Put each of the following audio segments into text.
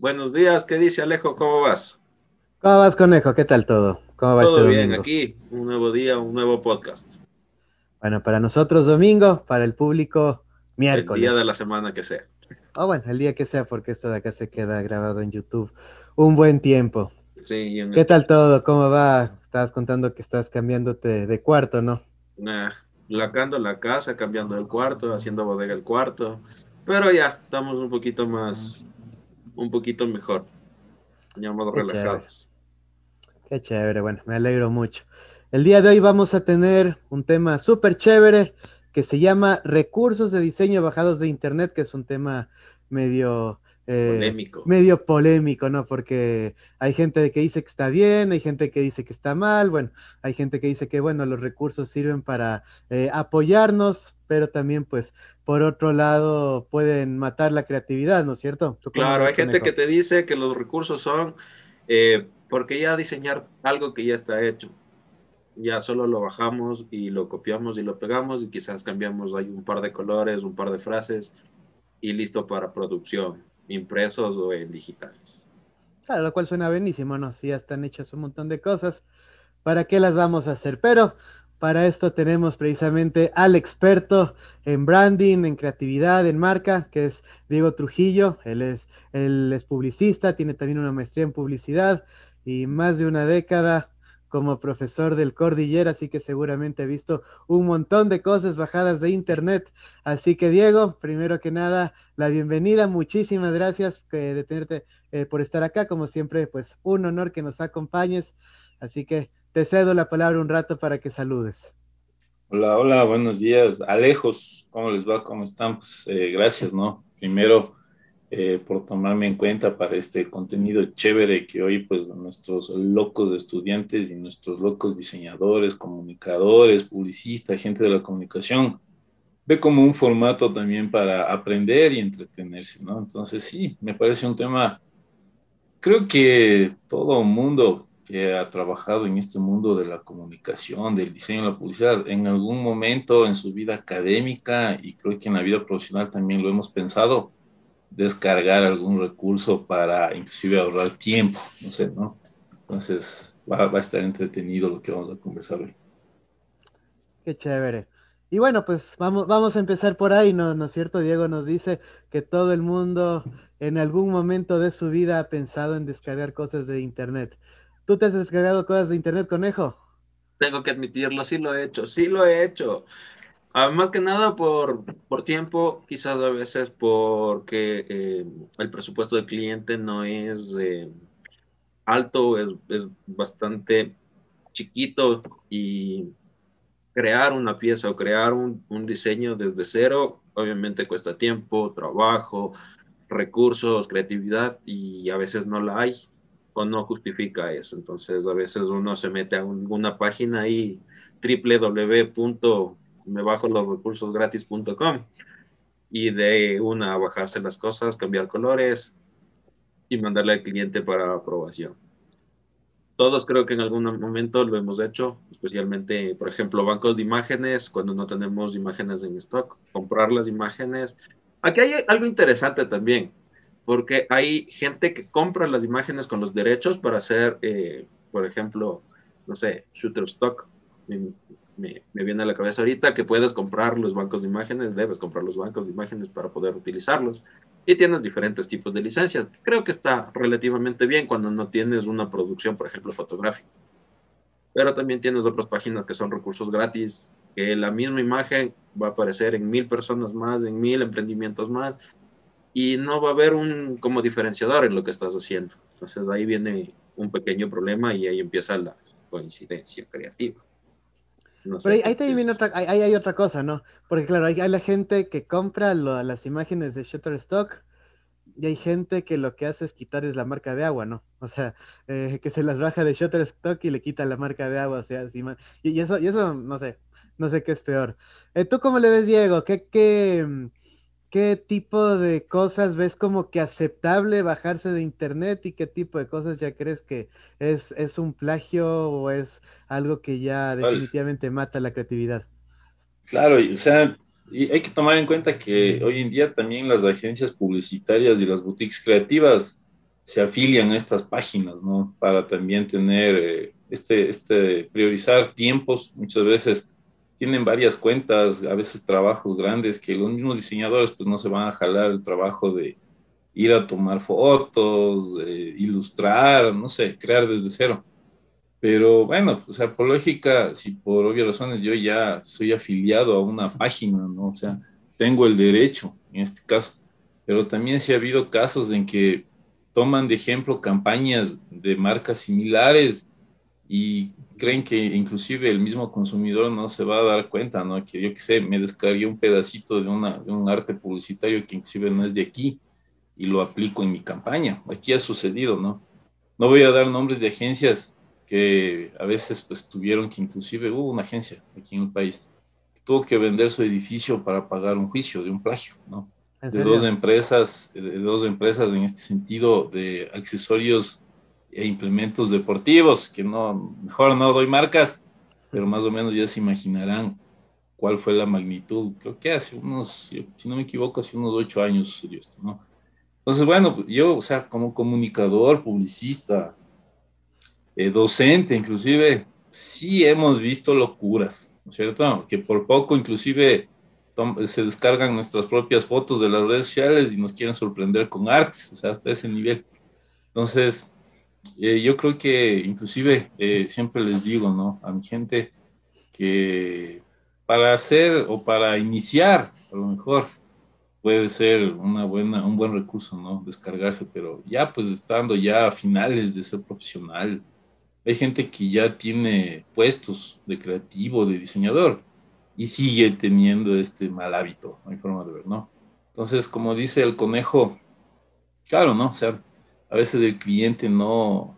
Buenos días, ¿qué dice Alejo? ¿Cómo vas? ¿Cómo vas, conejo? ¿Qué tal todo? ¿Cómo va todo este bien, aquí, un nuevo día, un nuevo podcast. Bueno, para nosotros domingo, para el público miércoles. El día de la semana que sea. Oh, bueno, el día que sea, porque esto de acá se queda grabado en YouTube un buen tiempo. Sí. ¿Qué tal todo? ¿Cómo va? Estabas contando que estás cambiándote de cuarto, ¿no? Nah, lacando la casa, cambiando el cuarto, haciendo bodega el cuarto. Pero ya, estamos un poquito más, un poquito mejor. Ya más relajados. Qué chévere, bueno, me alegro mucho. El día de hoy vamos a tener un tema súper chévere que se llama recursos de diseño bajados de internet, que es un tema medio eh, polémico. medio polémico, ¿no? Porque hay gente que dice que está bien, hay gente que dice que está mal, bueno, hay gente que dice que, bueno, los recursos sirven para eh, apoyarnos, pero también, pues, por otro lado, pueden matar la creatividad, ¿no es cierto? Claro, hay gente que te dice que los recursos son eh, porque ya diseñar algo que ya está hecho ya solo lo bajamos y lo copiamos y lo pegamos y quizás cambiamos ahí un par de colores, un par de frases y listo para producción, impresos o en digitales. Claro, lo cual suena buenísimo, ¿no? Si ya están hechas un montón de cosas, ¿para qué las vamos a hacer? Pero para esto tenemos precisamente al experto en branding, en creatividad, en marca, que es Diego Trujillo. Él es, él es publicista, tiene también una maestría en publicidad y más de una década como profesor del Cordillera, así que seguramente he visto un montón de cosas bajadas de internet. Así que Diego, primero que nada, la bienvenida, muchísimas gracias eh, de tenerte eh, por estar acá, como siempre, pues un honor que nos acompañes. Así que te cedo la palabra un rato para que saludes. Hola, hola, buenos días. Alejos, ¿cómo les va? ¿Cómo están? Pues eh, gracias, ¿no? Primero, eh, por tomarme en cuenta para este contenido chévere que hoy pues nuestros locos estudiantes y nuestros locos diseñadores, comunicadores, publicistas, gente de la comunicación, ve como un formato también para aprender y entretenerse, ¿no? Entonces sí, me parece un tema, creo que todo mundo que ha trabajado en este mundo de la comunicación, del diseño, la publicidad, en algún momento en su vida académica y creo que en la vida profesional también lo hemos pensado, descargar algún recurso para inclusive ahorrar tiempo, no sé, ¿no? Entonces va, a estar entretenido lo que vamos a conversar hoy. Qué chévere. Y bueno, pues vamos, vamos a empezar por ahí, ¿no, ¿no es cierto? Diego nos dice que todo el mundo en algún momento de su vida ha pensado en descargar cosas de Internet. ¿Tú te has descargado cosas de Internet, conejo? Tengo que admitirlo, sí lo he hecho, sí lo he hecho. Ah, más que nada por, por, tiempo, quizás a veces porque eh, el presupuesto del cliente no es eh, alto, es, es, bastante chiquito y crear una pieza o crear un, un, diseño desde cero obviamente cuesta tiempo, trabajo, recursos, creatividad y a veces no la hay o no justifica eso. Entonces a veces uno se mete a una página ahí www me bajo los recursos gratis.com y de una bajarse las cosas, cambiar colores y mandarle al cliente para aprobación. Todos creo que en algún momento lo hemos hecho, especialmente, por ejemplo, bancos de imágenes, cuando no tenemos imágenes en stock, comprar las imágenes. Aquí hay algo interesante también, porque hay gente que compra las imágenes con los derechos para hacer, eh, por ejemplo, no sé, shooter stock me, viene a la cabeza ahorita que puedes comprar los bancos de imágenes, debes comprar los bancos de imágenes para poder utilizarlos. Y tienes diferentes tipos de licencias. Creo que está relativamente bien cuando no tienes una producción, por ejemplo, fotográfica. Pero también tienes otras páginas que son recursos gratis, que la misma imagen va a aparecer en mil personas más, en mil emprendimientos más, y no va a haber un como diferenciador en lo que estás haciendo. Entonces ahí viene un pequeño problema y ahí empieza la coincidencia creativa. Pero ahí, también viene otra, ahí, hay otra cosa, ¿no? Porque claro, hay, hay la gente que compra las imágenes de Shutterstock y hay gente que lo que hace es quitarles la marca de agua, ¿no? O sea, eh, que se las baja de Shutterstock y le quita la marca de agua, o sea, encima. Y, eso, y eso, no sé, no sé qué es peor. Eh, ¿Tú cómo le ves, Diego? ¿Qué, qué, ¿Qué tipo de cosas ves como que aceptable bajarse de internet y qué tipo de cosas ya crees que es, es un plagio o es algo que ya definitivamente mata la creatividad? Claro, o sea, hay que tomar en cuenta que hoy en día también las agencias publicitarias y las boutiques creativas se afilian a estas páginas, ¿no? Para también tener eh, este, este, priorizar tiempos, muchas veces tienen varias cuentas, a veces trabajos grandes que los mismos diseñadores pues no se van a jalar el trabajo de ir a tomar fotos, ilustrar, no sé, crear desde cero. Pero bueno, o sea, por lógica, si por obvias razones yo ya soy afiliado a una página, ¿no? O sea, tengo el derecho en este caso. Pero también sí ha habido casos en que toman de ejemplo campañas de marcas similares y creen que inclusive el mismo consumidor no se va a dar cuenta, ¿no? Que yo qué sé, me descargué un pedacito de, una, de un arte publicitario que inclusive no es de aquí y lo aplico en mi campaña. Aquí ha sucedido, ¿no? No voy a dar nombres de agencias que a veces pues tuvieron que inclusive hubo una agencia aquí en el país que tuvo que vender su edificio para pagar un juicio de un plagio, ¿no? De dos empresas, de dos empresas en este sentido de accesorios e implementos deportivos, que no, mejor no doy marcas, pero más o menos ya se imaginarán cuál fue la magnitud. Creo que hace unos, si no me equivoco, hace unos ocho años sucedió esto, ¿no? Entonces, bueno, yo, o sea, como comunicador, publicista, eh, docente, inclusive, sí hemos visto locuras, ¿no es cierto? Que por poco, inclusive, se descargan nuestras propias fotos de las redes sociales y nos quieren sorprender con artes, o sea, hasta ese nivel. Entonces, eh, yo creo que inclusive eh, siempre les digo, ¿no? A mi gente que para hacer o para iniciar, a lo mejor puede ser una buena, un buen recurso, ¿no? Descargarse, pero ya pues estando ya a finales de ser profesional, hay gente que ya tiene puestos de creativo, de diseñador, y sigue teniendo este mal hábito, no hay forma de ver, ¿no? Entonces, como dice el conejo, claro, ¿no? O sea, a veces el cliente no,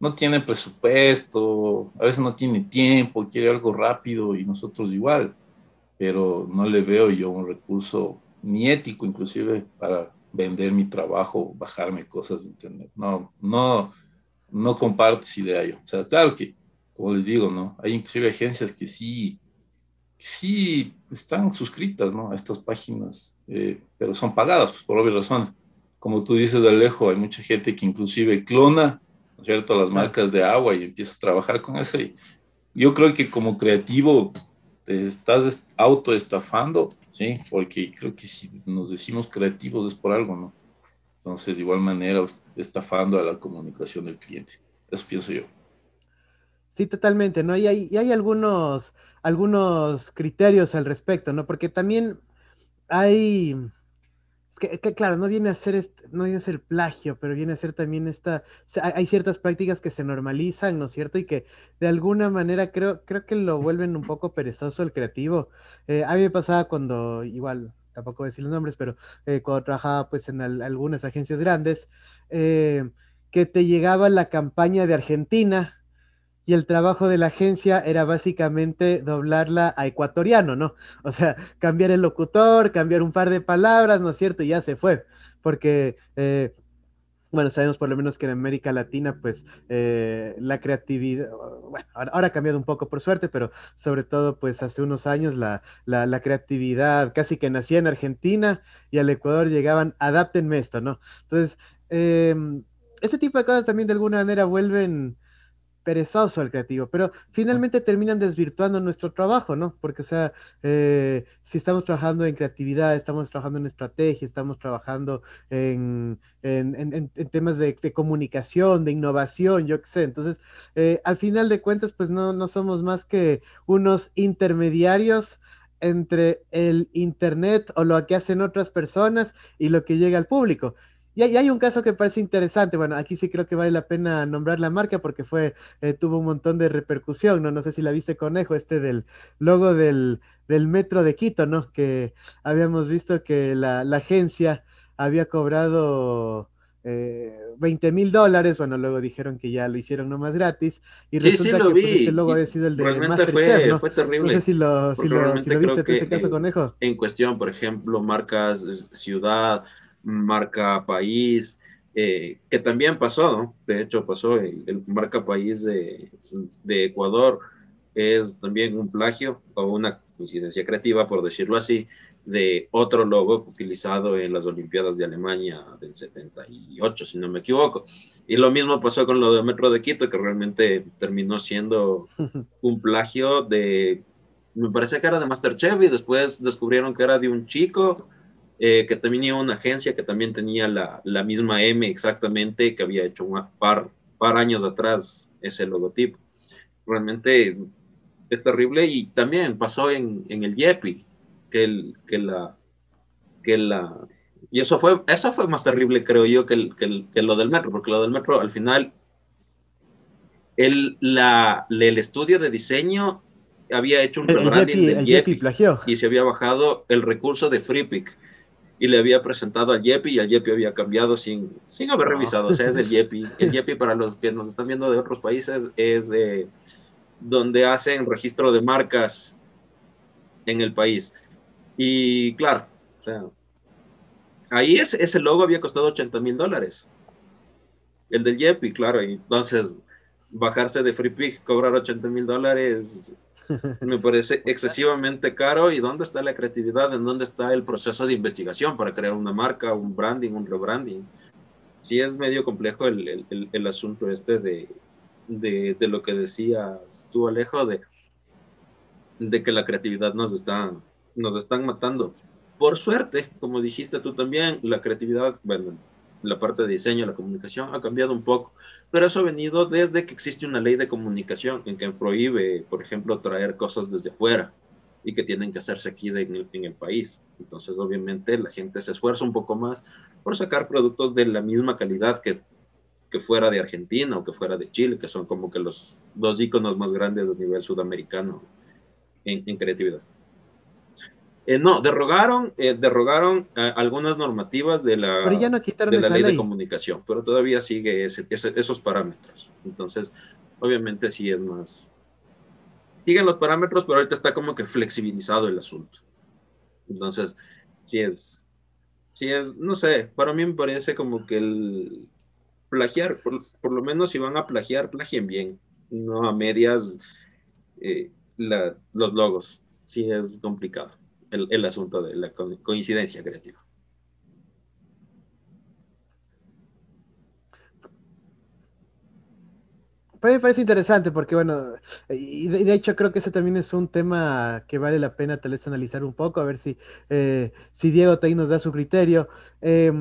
no tiene presupuesto, a veces no tiene tiempo, quiere algo rápido y nosotros igual, pero no le veo yo un recurso ni ético inclusive para vender mi trabajo, bajarme cosas de internet. No, no, no comparto esa idea yo. O sea, claro que, como les digo, ¿no? Hay inclusive agencias que sí, que sí están suscritas, ¿no? A estas páginas, eh, pero son pagadas pues, por obvias razones como tú dices, Alejo, hay mucha gente que inclusive clona, ¿no es cierto?, las marcas de agua y empieza a trabajar con eso. Y yo creo que como creativo te estás autoestafando, ¿sí? Porque creo que si nos decimos creativos es por algo, ¿no? Entonces, de igual manera, estafando a la comunicación del cliente. Eso pienso yo. Sí, totalmente, ¿no? Y hay, y hay algunos, algunos criterios al respecto, ¿no? Porque también hay que, claro, no viene a ser no viene a ser plagio, pero viene a ser también esta, hay ciertas prácticas que se normalizan, ¿no es cierto? Y que de alguna manera creo, creo que lo vuelven un poco perezoso el creativo. Eh, a mí me pasaba cuando, igual, tampoco voy a decir los nombres, pero eh, cuando trabajaba pues en algunas agencias grandes, eh, que te llegaba la campaña de Argentina y el trabajo de la agencia era básicamente doblarla a ecuatoriano, ¿no? O sea, cambiar el locutor, cambiar un par de palabras, ¿no es cierto? Y ya se fue, porque, eh, bueno, sabemos por lo menos que en América Latina, pues, eh, la creatividad, bueno, ahora, ha cambiado un poco por suerte, pero sobre todo, pues, hace unos años la, la, creatividad casi que nacía en Argentina y al Ecuador llegaban, adáptenme esto, ¿no? Entonces, eh, ese tipo de cosas también de alguna manera vuelven perezoso el creativo, pero finalmente terminan desvirtuando nuestro trabajo, ¿no? Porque, o sea, eh, si estamos trabajando en creatividad, estamos trabajando en estrategia, estamos trabajando en, temas de, comunicación, de innovación, yo qué sé. Entonces, eh, al final de cuentas, pues no, no somos más que unos intermediarios entre el Internet o lo que hacen otras personas y lo que llega al público. Y hay, un caso que parece interesante. Bueno, aquí sí creo que vale la pena nombrar la marca porque fue, eh, tuvo un montón de repercusión, ¿no? No sé si la viste, Conejo, este del logo del, metro de Quito, ¿no? Que habíamos visto que la, agencia había cobrado eh, 20 mil dólares, bueno, luego dijeron que ya lo hicieron nomás gratis, y resulta que pues, este logo había sido el de Masterchef, ¿no? Fue terrible. No sé si lo, si lo, viste en ese caso, Conejo. En cuestión, por ejemplo, marcas, ciudad, marca país, eh, que también pasó. De hecho, pasó el, marca país de, Ecuador, es también un plagio o una coincidencia creativa, por decirlo así, de otro logo utilizado en las Olimpiadas de Alemania del 78, si no me equivoco. Y lo mismo pasó con lo del Metro de Quito, que realmente terminó siendo un plagio de, me parece que era de Masterchef y después descubrieron que era de un chico eh, que tenía una agencia que también tenía la, la, misma M exactamente, que había hecho un par, par años atrás ese logotipo. Realmente es terrible y también pasó en, en el Yepi que, el, que la... Que la y eso fue, eso fue más terrible, creo yo, que, el, que, que lo del metro, porque lo del metro al final, el, la, el estudio de diseño había hecho un rebranding del Yepi, y se había bajado el recurso de FreePic y le había presentado al Yepi y al Yepi había cambiado sin, sin haber revisado. O sea, es el Yepi. El Yepi, para los que nos están viendo de otros países, es de donde hacen registro de marcas en el país. Y claro, o sea, ahí ese logo había costado 80 mil dólares. El del Yepi, claro, y entonces bajarse de FreePic, cobrar 80 mil dólares, me parece excesivamente caro. ¿Y dónde está la creatividad? ¿En dónde está el proceso de investigación para crear una marca, un branding, un rebranding? Sí es medio complejo el, el, el asunto este de, de, de, lo que decías tú, Alejo, de, de que la creatividad nos está, nos están matando. Por suerte, como dijiste tú también, la creatividad, bueno, la parte de diseño, la comunicación ha cambiado un poco, pero eso ha venido desde que existe una ley de comunicación en que prohíbe, por ejemplo, traer cosas desde afuera y que tienen que hacerse aquí en, el, país. Entonces, obviamente, la gente se esfuerza un poco más por sacar productos de la misma calidad que, que fuera de Argentina o que fuera de Chile, que son como que los dos iconos más grandes a nivel sudamericano en creatividad. Eh, no, derrogaron, eh, derrogaron eh, algunas normativas de la, de la ley, de comunicación, pero todavía sigue ese, esos parámetros. Entonces, obviamente sí es más... Siguen los parámetros, pero ahorita está como que flexibilizado el asunto. Entonces, sí es, sí es, no sé, para mí me parece como que el plagiar, por, por lo menos si van a plagiar, plagien bien, no a medias la, los logos. Sí es complicado el, asunto de la coincidencia creativa. me parece interesante porque, bueno, y de, hecho creo que ese también es un tema que vale la pena tal vez analizar un poco, a ver si, eh, si Diego ahí nos da su criterio, eh,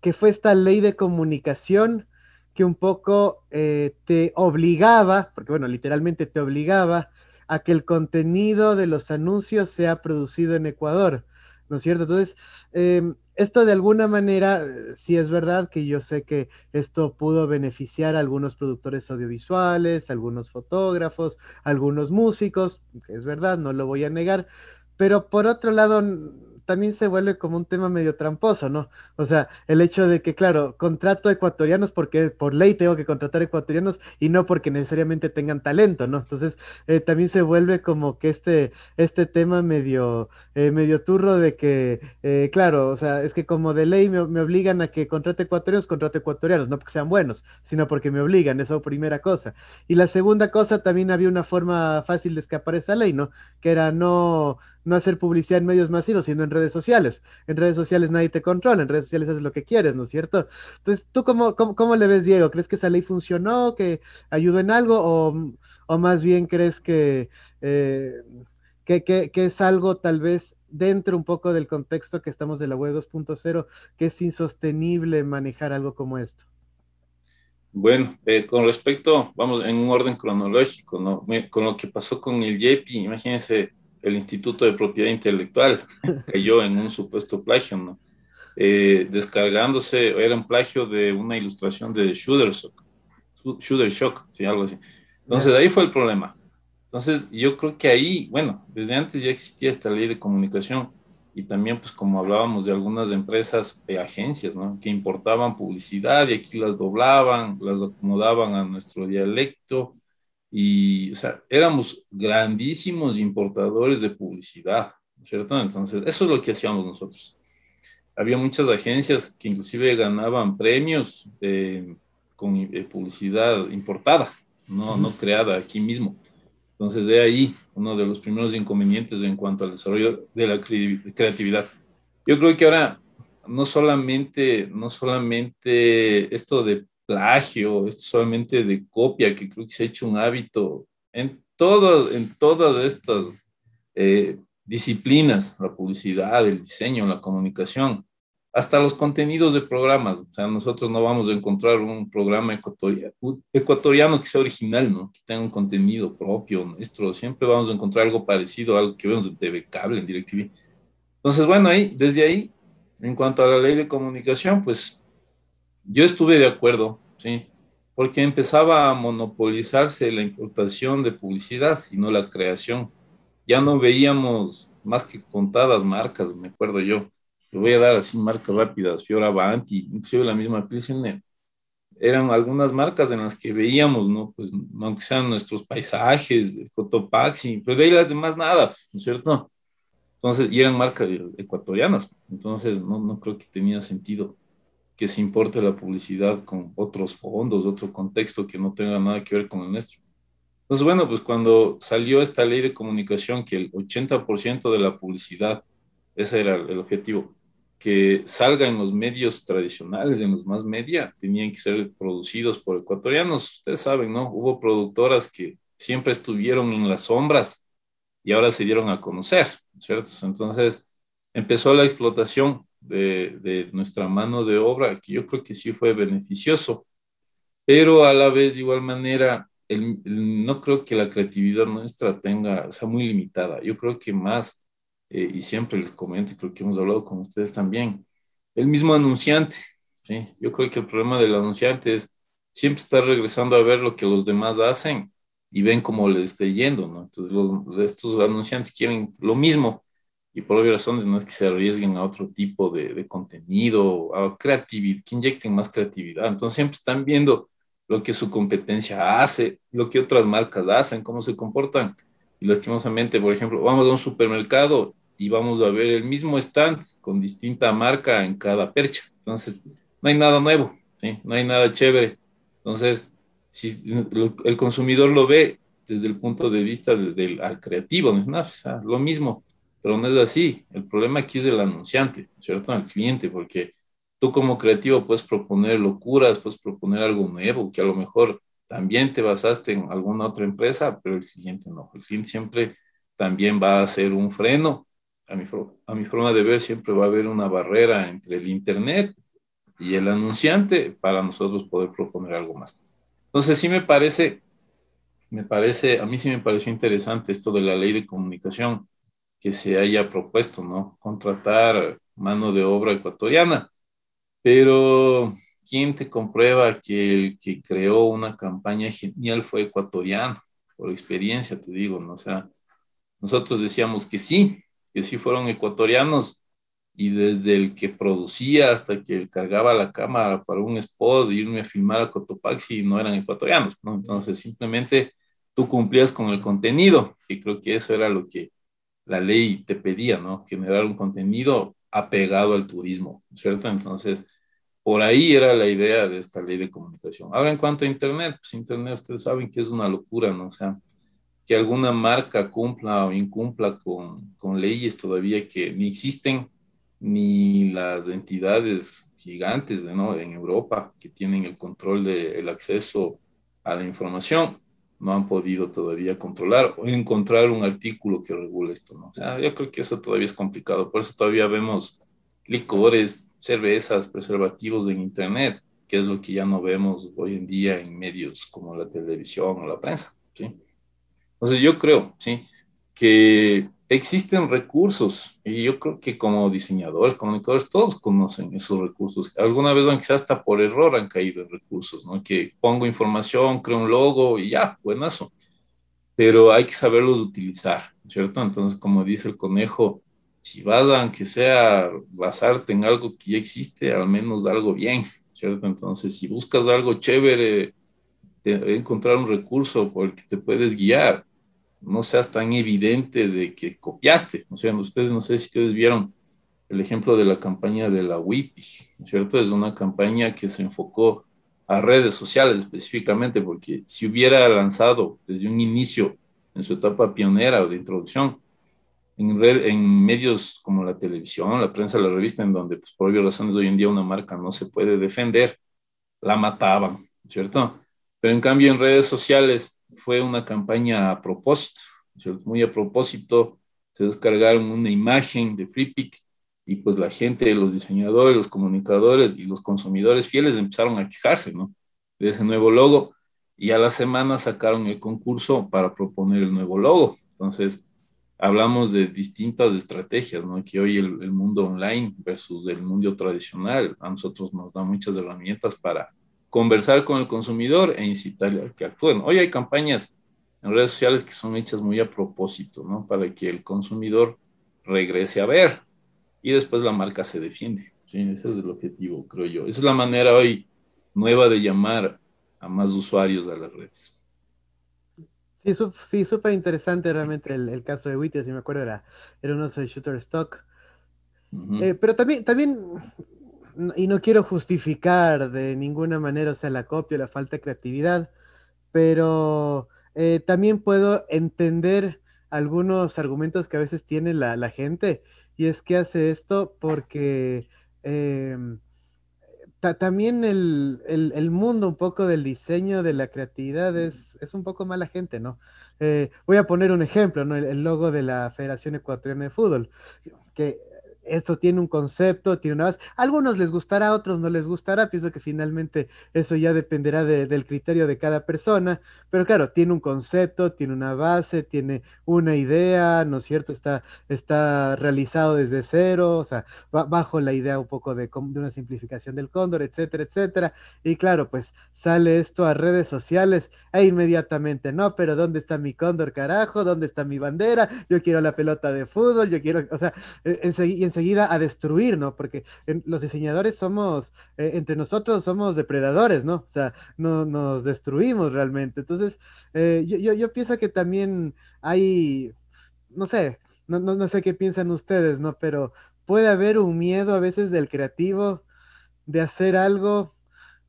que fue esta ley de comunicación que un poco eh, te obligaba, porque bueno, literalmente te obligaba a que el contenido de los anuncios sea producido en Ecuador, ¿no es cierto? Entonces, eh, esto de alguna manera, eh, sí es verdad que yo sé que esto pudo beneficiar a algunos productores audiovisuales, algunos fotógrafos, algunos músicos, que es verdad, no lo voy a negar, pero por otro lado, también se vuelve como un tema medio tramposo, ¿no? O sea, el hecho de que, claro, contrato ecuatorianos porque por ley tengo que contratar ecuatorianos y no porque necesariamente tengan talento, ¿no? Entonces, eh, también se vuelve como que este, este tema medio, eh, medio turro de que, eh, claro, o sea, es que como de ley me, me, obligan a que contrate ecuatorianos, contrato ecuatorianos, no porque sean buenos, sino porque me obligan, eso primera cosa. Y la segunda cosa, también había una forma fácil de escapar esa ley, ¿no? Que era no no hacer publicidad en medios masivos, sino en redes sociales. En redes sociales nadie te controla, en redes sociales haces lo que quieres, ¿no es cierto? Entonces, ¿tú cómo, cómo, cómo le ves, Diego? ¿Crees que esa ley funcionó, que ayudó en algo, o, o más bien crees que, eh, que, que, es algo tal vez dentro un poco del contexto que estamos de la web 2.0, que es insostenible manejar algo como esto? Bueno, eh, con respecto, vamos, en un orden cronológico, ¿no? Con lo que pasó con el JEPI, imagínense, el Instituto de Propiedad Intelectual cayó en un supuesto plagio, ¿no? Eh, descargándose, era un plagio de una ilustración de Shooter Shock, sí, algo así. Entonces, ahí fue el problema. Entonces, yo creo que ahí, bueno, desde antes ya existía esta ley de comunicación y también, pues, como hablábamos de algunas empresas, eh, agencias, ¿no? Que importaban publicidad y aquí las doblaban, las acomodaban a nuestro dialecto y, o sea, éramos grandísimos importadores de publicidad, ¿cierto? Entonces, eso es lo que hacíamos nosotros. Había muchas agencias que inclusive ganaban premios con publicidad importada, no, no creada aquí mismo. Entonces, de ahí uno de los primeros inconvenientes en cuanto al desarrollo de la creatividad. Yo creo que ahora no solamente, no solamente esto de plagio, esto solamente de copia, que creo que se ha hecho un hábito en, todo, en todas estas eh, disciplinas, la publicidad, el diseño, la comunicación, hasta los contenidos de programas. O sea, nosotros no vamos a encontrar un programa ecuatoriano, ecuatoriano que sea original, ¿no? que tenga un contenido propio nuestro. Siempre vamos a encontrar algo parecido a algo que vemos en TV Cable, en DirecTV. Entonces, bueno, ahí, desde ahí, en cuanto a la ley de comunicación, pues yo estuve de acuerdo, sí, porque empezaba a monopolizarse la importación de publicidad y no la creación. Ya no veíamos más que contadas marcas, me acuerdo yo le voy a dar así marcas rápidas, Fiora Banti, inclusive la misma Pilsener, eran algunas marcas en las que veíamos, ¿no? Pues aunque sean nuestros paisajes, Cotopaxi, pero de ahí las demás nada, ¿no es cierto? Entonces, y eran marcas ecuatorianas, entonces no, no creo que tenía sentido que se importe la publicidad con otros fondos, otro contexto que no tenga nada que ver con el nuestro. Entonces, bueno, pues cuando salió esta ley de comunicación que el 80% de la publicidad, ese era el objetivo, que salga en los medios tradicionales, en los más media, tenían que ser producidos por ecuatorianos. Ustedes saben, ¿no? Hubo productoras que siempre estuvieron en las sombras y ahora se dieron a conocer, ¿cierto? Entonces empezó la explotación de, de nuestra mano de obra, que yo creo que sí fue beneficioso, pero a la vez, de igual manera, el, no creo que la creatividad nuestra tenga, sea muy limitada. Yo creo que más eh, y siempre les comento, y creo que hemos hablado con ustedes también, el mismo anunciante. ¿sí? Yo creo que el problema del anunciante es siempre estar regresando a ver lo que los demás hacen y ven cómo les esté yendo, ¿no? Entonces, los, estos anunciantes quieren lo mismo y por obvias razones no es que se arriesguen a otro tipo de, de contenido, a creatividad, que inyecten más creatividad. Entonces, siempre están viendo lo que su competencia hace, lo que otras marcas hacen, cómo se comportan. Y lastimosamente, por ejemplo, vamos a un supermercado y vamos a ver el mismo stand con distinta marca en cada percha. Entonces, no hay nada nuevo, no hay nada chévere. Entonces, si el consumidor lo ve desde el punto de vista del al creativo, no, pues, ah, lo mismo, pero no es así. El problema aquí es del anunciante, ¿cierto? Al cliente, porque tú como creativo puedes proponer locuras, puedes proponer algo nuevo, que a lo mejor también te basaste en alguna otra empresa, pero el cliente no. El cliente siempre también va a ser un freno a mi, a mi forma de ver, siempre va a haber una barrera entre el Internet y el anunciante para nosotros poder proponer algo más. Entonces, sí me parece, me parece, a mí sí me pareció interesante esto de la ley de comunicación que se haya propuesto, ¿no? Contratar mano de obra ecuatoriana. Pero, ¿quién te comprueba que el que creó una campaña genial fue ecuatoriano? Por experiencia, te digo, ¿no? O sea, nosotros decíamos que sí, que sí fueron ecuatorianos y desde el que producía hasta que cargaba la cámara para un spot, irme a filmar a Cotopaxi, no eran ecuatorianos, ¿no? Entonces simplemente tú cumplías con el contenido, que creo que eso era lo que la ley te pedía, ¿no? Generar un contenido apegado al turismo, ¿cierto? Entonces, por ahí era la idea de esta ley de comunicación. Ahora, en cuanto a Internet, pues Internet, ustedes saben que es una locura, ¿no? O sea, que alguna marca cumpla o incumpla con, con leyes todavía que ni existen, ni las entidades gigantes ¿no? en Europa que tienen el control del acceso a la información no han podido todavía controlar o encontrar un artículo que regule esto. ¿no? O sea, yo creo que eso todavía es complicado. Por eso todavía vemos licores, cervezas, preservativos en Internet, que es lo que ya no vemos hoy en día en medios como la televisión o la prensa. ¿sí? Entonces yo creo, sí, que existen recursos y yo creo que como diseñadores, comunicadores, todos conocen esos recursos. Alguna vez, sea hasta por error, han caído en recursos, ¿no? Que pongo información, creo un logo y ya, buenazo. Pero hay que saberlos utilizar, ¿cierto? Entonces, como dice el conejo, si vas a, aunque sea, basarte en algo que ya existe, al menos algo bien, ¿cierto? Entonces, si buscas algo chévere, encontrar un recurso por el que te puedes guiar, no seas tan evidente de que copiaste. O sea, ustedes, no sé si ustedes vieron el ejemplo de la campaña de la WIPI, ¿cierto? Es una campaña que se enfocó a redes sociales específicamente, porque si hubiera lanzado desde un inicio en su etapa pionera o de introducción. En, medios como la televisión, la prensa, la revista, en donde pues, por obvias razones hoy en día una marca no se puede defender, la mataban, ¿cierto? Pero en cambio en redes sociales fue una campaña a propósito, muy a propósito, se descargaron una imagen de FreePic y pues la gente, los diseñadores, los comunicadores y los consumidores fieles empezaron a quejarse, ¿no? De ese nuevo logo y a la semana sacaron el concurso para proponer el nuevo logo. Entonces, hablamos de distintas estrategias, ¿no? Que hoy el, el mundo online versus el mundo tradicional, a nosotros nos da muchas herramientas para conversar con el consumidor e incitarle a que actúen. Hoy hay campañas en redes sociales que son hechas muy a propósito, ¿no? Para que el consumidor regrese a ver y después la marca se defiende. Sí, ese es el objetivo, creo yo. Esa es la manera hoy nueva de llamar a más usuarios a las redes. Sí, sí súper interesante realmente el, caso de Witty, si me acuerdo, era, era uno de Shooter Stock. Eh, pero también, también y no quiero justificar de ninguna manera, o sea, la copia, la falta de creatividad, pero eh, también puedo entender algunos argumentos que a veces tiene la, gente, y es que hace esto porque em, también el, mundo un poco del diseño, de la creatividad, es, es un poco mala gente, ¿no? Eh, voy a poner un ejemplo, ¿no? El, el, logo de la Federación Ecuatoriana de Fútbol, que esto tiene un concepto, tiene una base. Algunos les gustará, otros no les gustará. Pienso que finalmente eso ya dependerá del criterio de cada persona. Pero claro, tiene un concepto, tiene una base, tiene una idea, ¿no es cierto? Está, está realizado desde cero, o sea, bajo la idea un poco de, de una simplificación del cóndor, etcétera, etcétera. Y claro, pues sale esto a redes sociales e inmediatamente, no, pero ¿dónde está mi cóndor, carajo? ¿Dónde está mi bandera? Yo quiero la pelota de fútbol, yo quiero, o sea, enseguida enseguida a destruir, ¿no? Porque los diseñadores somos, eh, entre nosotros somos depredadores, ¿no? O sea, no, nos destruimos realmente. Entonces, eh, yo, yo, pienso que también hay, no sé, no, no, sé qué piensan ustedes, ¿no? Pero puede haber un miedo a veces del creativo de hacer algo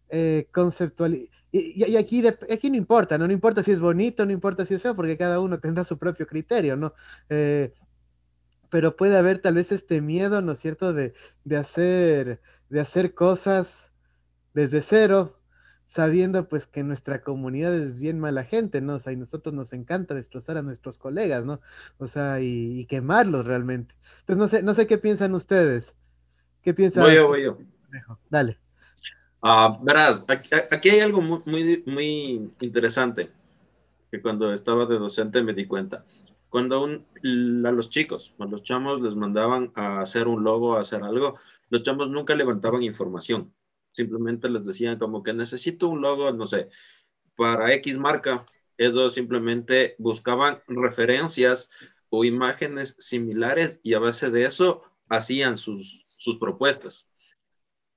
eh, conceptual. Y, y, aquí, aquí no importa, ¿no? no importa si es bonito, no importa si es feo, porque cada uno tendrá su propio criterio, ¿no? Pero puede haber tal vez este miedo, ¿no es cierto?, de, hacer, de hacer cosas desde cero, sabiendo pues que nuestra comunidad es bien mala gente, ¿no? O sea, y nosotros nos encanta destrozar a nuestros colegas, ¿no? O sea, y, quemarlos realmente. Entonces, no sé, no sé qué piensan ustedes. ¿Qué piensan? Voy yo, voy yo. Dale. Ah, verás, aquí, hay algo muy, muy, muy interesante que cuando estaba de docente me di cuenta cuando a los chicos, a los chamos les mandaban a hacer un logo, a hacer algo, los chamos nunca levantaban información. Simplemente les decían como que necesito un logo, no sé, para X marca. Ellos simplemente buscaban referencias o imágenes similares y a base de eso hacían sus, sus propuestas.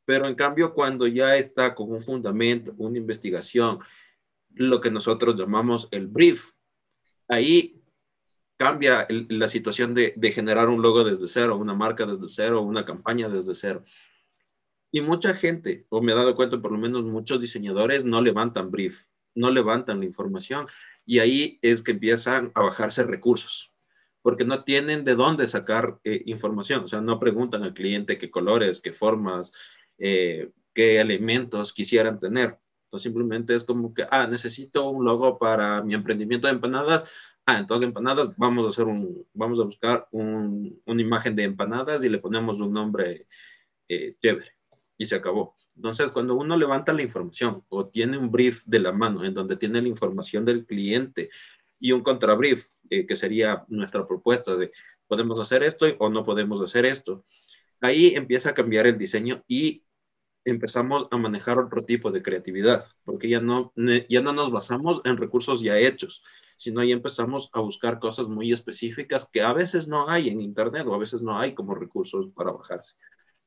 Pero en cambio, cuando ya está con un fundamento, una investigación, lo que nosotros llamamos el brief, ahí cambia la situación de, generar un logo desde cero, una marca desde cero, una campaña desde cero. Y mucha gente, o me he dado cuenta, por lo menos muchos diseñadores no levantan brief, no levantan la información y ahí es que empiezan a bajarse recursos, porque no tienen de dónde sacar eh, información, o sea, no preguntan al cliente qué colores, qué formas, eh, qué elementos quisieran tener. Entonces simplemente es como que, ah, necesito un logo para mi emprendimiento de empanadas, ah, entonces empanadas, vamos a hacer un, vamos a buscar un, una imagen de empanadas y le ponemos un nombre eh, chévere y se acabó. Entonces, cuando uno levanta la información o tiene un brief de la mano en donde tiene la información del cliente y un contrabrief, eh, que sería nuestra propuesta de podemos hacer esto o no podemos hacer esto, ahí empieza a cambiar el diseño y empezamos a manejar otro tipo de creatividad, porque ya no, ya no nos basamos en recursos ya hechos, sino ahí empezamos a buscar cosas muy específicas que a veces no hay en Internet o a veces no hay como recursos para bajarse.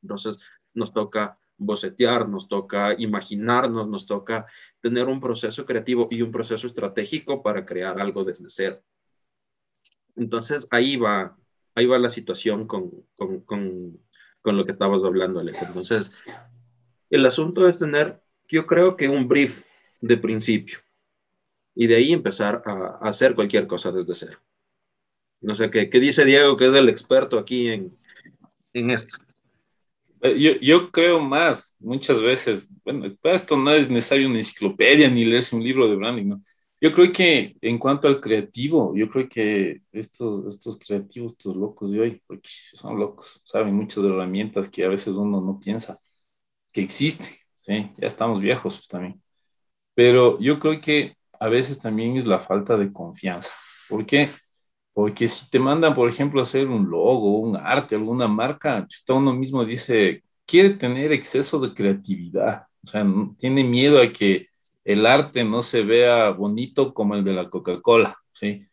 Entonces, nos toca bocetear, nos toca imaginarnos, nos toca tener un proceso creativo y un proceso estratégico para crear algo desde cero. Entonces, ahí va, ahí va la situación con, con, con, con lo que estabas hablando, Alex. Entonces, el asunto es tener, yo creo que un brief de principio y de ahí empezar a, hacer cualquier cosa desde cero. No sé qué, qué dice Diego, que es el experto aquí en, en esto. Eh, yo, yo, creo más, muchas veces, bueno, esto no es necesario una enciclopedia ni leerse un libro de branding, ¿no? Yo creo que en cuanto al creativo, yo creo que estos, estos creativos, estos locos de hoy, porque son locos, saben muchas herramientas que a veces uno no piensa que existen, ¿sí? Ya estamos viejos también. Pero yo creo que a veces también es la falta de confianza. ¿Por qué? Porque si te mandan, por ejemplo, hacer un logo, un arte, alguna marca, uno mismo dice, quiere tener exceso de creatividad, o sea, tiene miedo a que el arte no se vea bonito como el de la Coca-Cola, ¿sí?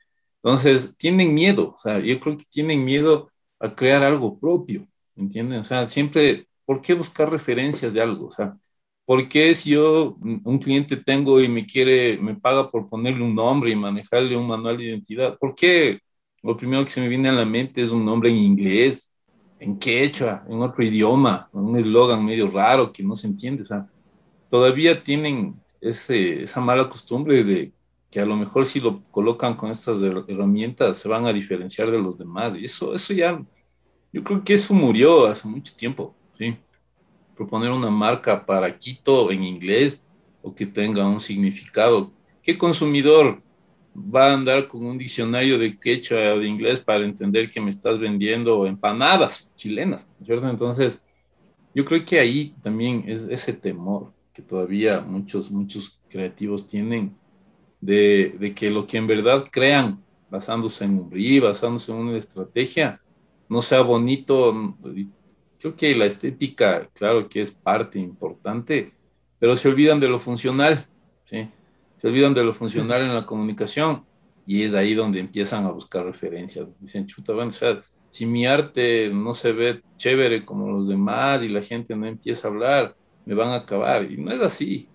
Entonces, tienen miedo, o sea, yo creo que tienen miedo a crear algo propio, ¿entienden? O sea, siempre, ¿por qué buscar referencias de algo? O sea, ¿por qué si yo un cliente tengo y me quiere, me paga por ponerle un nombre y manejarle un manual de identidad? ¿Por qué lo primero que se me viene a la mente es un nombre en inglés, en quechua, en otro idioma, un eslogan medio raro que no se entiende? O sea, todavía tienen ese, esa mala costumbre de que a lo mejor si lo colocan con estas herramientas se van a diferenciar de los demás. Y eso, eso ya, yo creo que eso murió hace mucho tiempo, ¿sí? Proponer una marca para Quito en inglés o que tenga un significado. ¿Qué consumidor va a andar con un diccionario de quechua de inglés para entender que me estás vendiendo empanadas chilenas, ¿cierto? Entonces, yo creo que ahí también es ese temor que todavía muchos, muchos creativos tienen de, de, que lo que en verdad crean, basándose en un brief, basándose en una estrategia, no sea bonito. Creo que la estética, claro que es parte importante, pero se olvidan de lo funcional, ¿sí? Se olvidan de lo funcional en la comunicación y es ahí donde empiezan a buscar referencias. Dicen, chuta, bueno, o sea, si mi arte no se ve chévere como los demás y la gente no empieza a hablar, me van a acabar. Y no es así.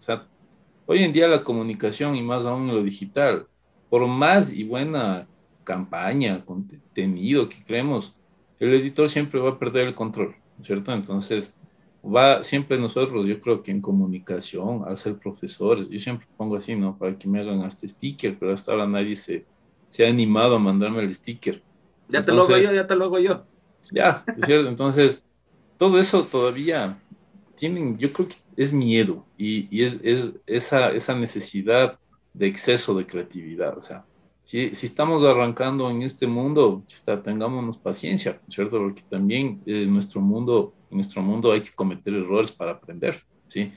Hoy en día la comunicación y más aún lo digital, por más y buena campaña, contenido que creemos, el editor siempre va a perder el control, ¿cierto? Entonces, va siempre nosotros, yo creo que en comunicación, al ser profesores, yo siempre pongo así, ¿no? Para que me hagan hasta sticker, pero hasta ahora nadie se, se ha animado a mandarme el sticker. Ya te lo hago yo, ya te lo hago yo. Ya, es cierto. Entonces, todo eso todavía tienen, yo creo que es miedo y, y es, es, esa, esa necesidad de exceso de creatividad. O sea, si, si estamos arrancando en este mundo, chuta, tengámonos paciencia, ¿cierto? Porque también en nuestro mundo, en nuestro mundo hay que cometer errores para aprender, ¿sí?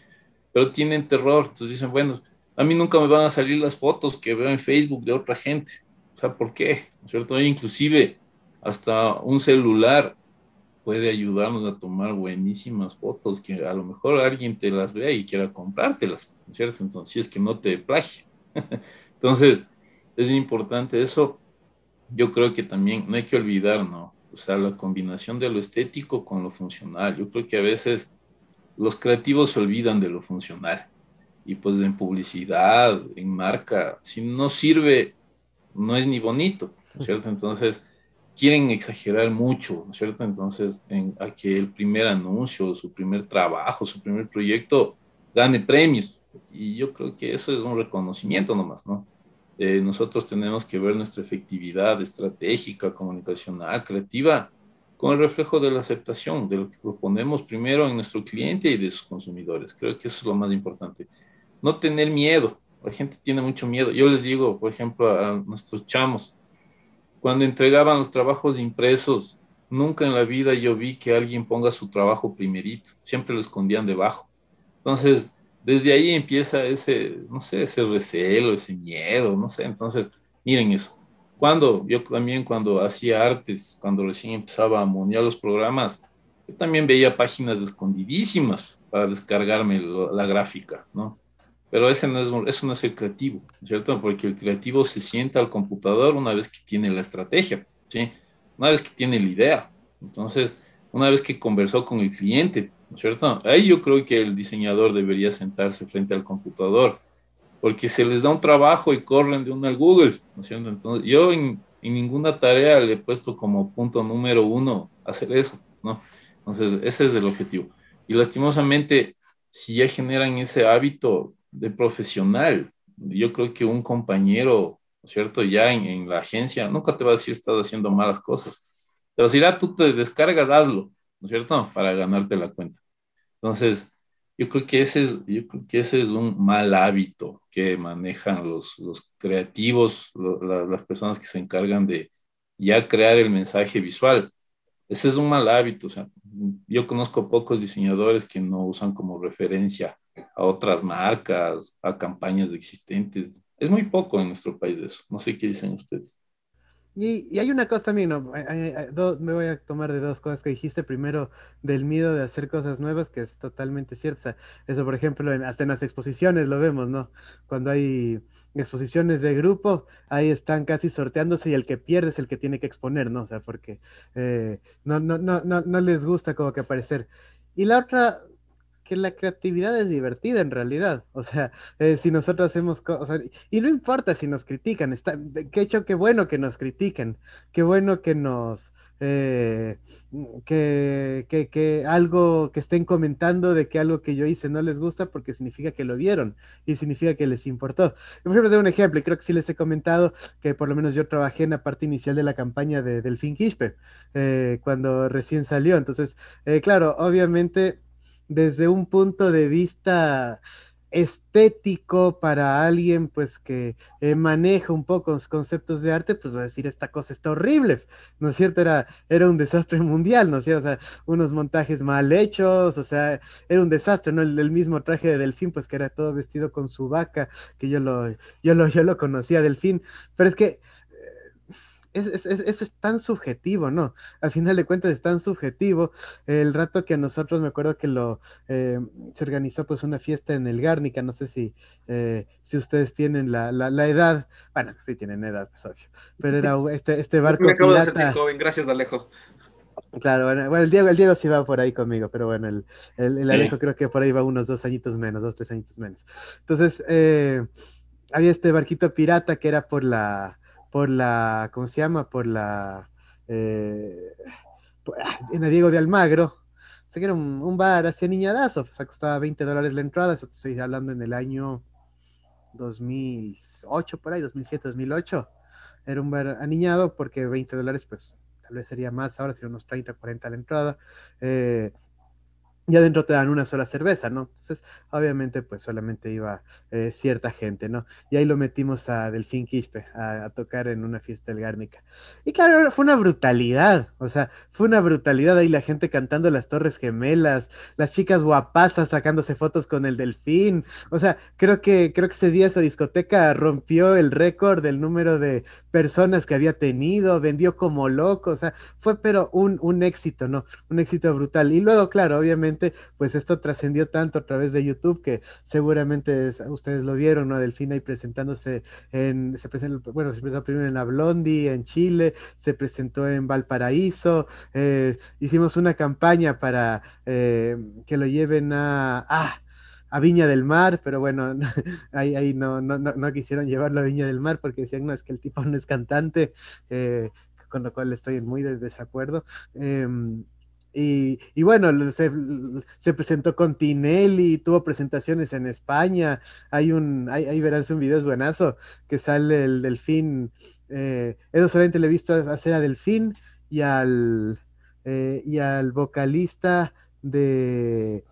Pero tienen terror, entonces dicen, bueno, a mí nunca me van a salir las fotos que veo en Facebook de otra gente. O sea, ¿por qué? ¿Cierto? Inclusive hasta un celular puede ayudarnos a tomar buenísimas fotos que a lo mejor alguien te las vea y quiera comprártelas, ¿cierto? Entonces, si es que no te plagie. Entonces, es importante eso. Yo creo que también no hay que olvidar, ¿no? O sea, la combinación de lo estético con lo funcional. Yo creo que a veces los creativos se olvidan de lo funcional. Y pues en publicidad, en marca, si no sirve, no es ni bonito, ¿cierto? Entonces, quieren exagerar mucho, ¿no es cierto? Entonces, en, a que el primer anuncio, su primer trabajo, su primer proyecto gane premios. Y yo creo que eso es un reconocimiento nomás, ¿no? Eh, nosotros tenemos que ver nuestra efectividad estratégica, comunicacional, creativa, con el reflejo de la aceptación de lo que proponemos primero en nuestro cliente y de sus consumidores. Creo que eso es lo más importante. No tener miedo. La gente tiene mucho miedo. Yo les digo, por ejemplo, a nuestros chamos, cuando entregaban los trabajos impresos, nunca en la vida yo vi que alguien ponga su trabajo primerito, siempre lo escondían debajo. Entonces, desde ahí empieza ese, no sé, ese recelo, ese miedo, no sé. Entonces, miren eso. Cuando yo también cuando hacía artes, cuando recién empezaba a monear los programas, yo también veía páginas escondidísimas para descargarme la gráfica, ¿no? Pero ese no es, eso no es el creativo, ¿cierto? Porque el creativo se sienta al computador una vez que tiene la estrategia, ¿sí? Una vez que tiene la idea. Entonces, una vez que conversó con el cliente, ¿cierto? Ahí yo creo que el diseñador debería sentarse frente al computador, porque se les da un trabajo y corren de uno al Google, ¿no es cierto? Entonces, yo en, en ninguna tarea le he puesto como punto número uno hacer eso, ¿no? Entonces, ese es el objetivo. Y lastimosamente, si ya generan ese hábito, de profesional, yo creo que un compañero, ¿no es cierto? Ya en, la agencia nunca te va a decir estás haciendo malas cosas. Pero si ya tú te descargas, hazlo, ¿no es cierto? Para ganarte la cuenta. Entonces, yo creo que ese es, yo creo que ese es un mal hábito que manejan los, los creativos, las personas que se encargan de ya crear el mensaje visual. Ese es un mal hábito. O sea, yo conozco pocos diseñadores que no usan como referencia a otras marcas, a campañas existentes. Es muy poco en nuestro país eso. No sé qué dicen ustedes. Y, hay una cosa también, ¿no? me voy a tomar de dos cosas que dijiste. Primero, del miedo de hacer cosas nuevas, que es totalmente cierto. eso, por ejemplo, hasta en las exposiciones lo vemos, ¿no? Cuando hay exposiciones de grupo, ahí están casi sorteándose y el que pierde es el que tiene que exponer, ¿no? O sea, porque eh, no, no, no, no, no les gusta como que aparecer. Y la otra, que la creatividad es divertida en realidad. O sea, eh, si nosotros hacemos cosas, y no importa si nos critican, está, que hecho, qué bueno que nos critiquen, qué bueno que nos, eh, que, que, que, algo que estén comentando de que algo que yo hice no les gusta porque significa que lo vieron y significa que les importó. Por ejemplo, de un ejemplo, y creo que sí les he comentado que por lo menos yo trabajé en la parte inicial de la campaña de Delfín Quispe, eh, cuando recién salió. Entonces, claro, obviamente desde un punto de vista estético para alguien pues que eh, maneja un poco los conceptos de arte, pues va a decir esta cosa está horrible, ¿no es cierto? Era, era un desastre mundial, ¿no es cierto? O sea, unos montajes mal hechos, o sea, era un desastre, ¿no? El, mismo traje de Delfín, pues que era todo vestido con su vaca, que yo lo, yo lo, yo lo conocía Delfín, pero es que eso es tan subjetivo, ¿no? Al final de cuentas es tan subjetivo. El rato que a nosotros, me acuerdo que lo eh, se organizó pues una fiesta en el Gárnica, no sé si, eh, si ustedes tienen la, la, edad, bueno, sí tienen edad, pues obvio, pero era este, este barco. Me acabo de sentir joven, gracias Alejo. Claro, bueno, el Diego, el Diego sí va por ahí conmigo, pero bueno, el, el, Alejo creo que por ahí va unos dos añitos menos, dos, tres añitos menos. Entonces, eh, había este barquito pirata que era por la, por la, ¿cómo se llama? Por la, eh, en Diego de Almagro, sé que era un, bar hacia niñadazo, o sea, costaba 20 dólares la entrada, eso te estoy hablando en el año 2008, por ahí, 2007, 2008, era un bar aniñado porque 20 dólares, pues, tal vez sería más, ahora sería unos 30, 40 la entrada, eh, y adentro te dan una sola cerveza, ¿no? Entonces, obviamente, pues solamente iba eh, cierta gente, ¿no? Y ahí lo metimos a Delfín Quispe a, tocar en una fiesta del Gárnica. Y claro, fue una brutalidad, o sea, fue una brutalidad ahí la gente cantando las Torres Gemelas, las chicas guapasas sacándose fotos con el Delfín, o sea, creo que, creo que ese día esa discoteca rompió el récord del número de personas que había tenido, vendió como loco, o sea, fue pero un, un éxito, ¿no? Un éxito brutal. Y luego, claro, obviamente, pues esto trascendió tanto a través de YouTube que seguramente ustedes lo vieron, ¿no? Delfina ahí presentándose en, se presentó, bueno, se presentó primero en la Blondie, en Chile, se presentó en Valparaíso, eh, hicimos una campaña para eh, que lo lleven a, ah, a Viña del Mar, pero bueno, ahí, ahí no, no, no, quisieron llevarlo a Viña del Mar porque decían, no, es que el tipo no es cantante, eh, con lo cual estoy muy de desacuerdo. Em, y, bueno, se, presentó con Tinelli, tuvo presentaciones en España. Hay un, ahí, verán un video es buenazo, que sale el delfín. Eh, eso solamente le he visto hacer a Delfín y al, eh, y al vocalista de,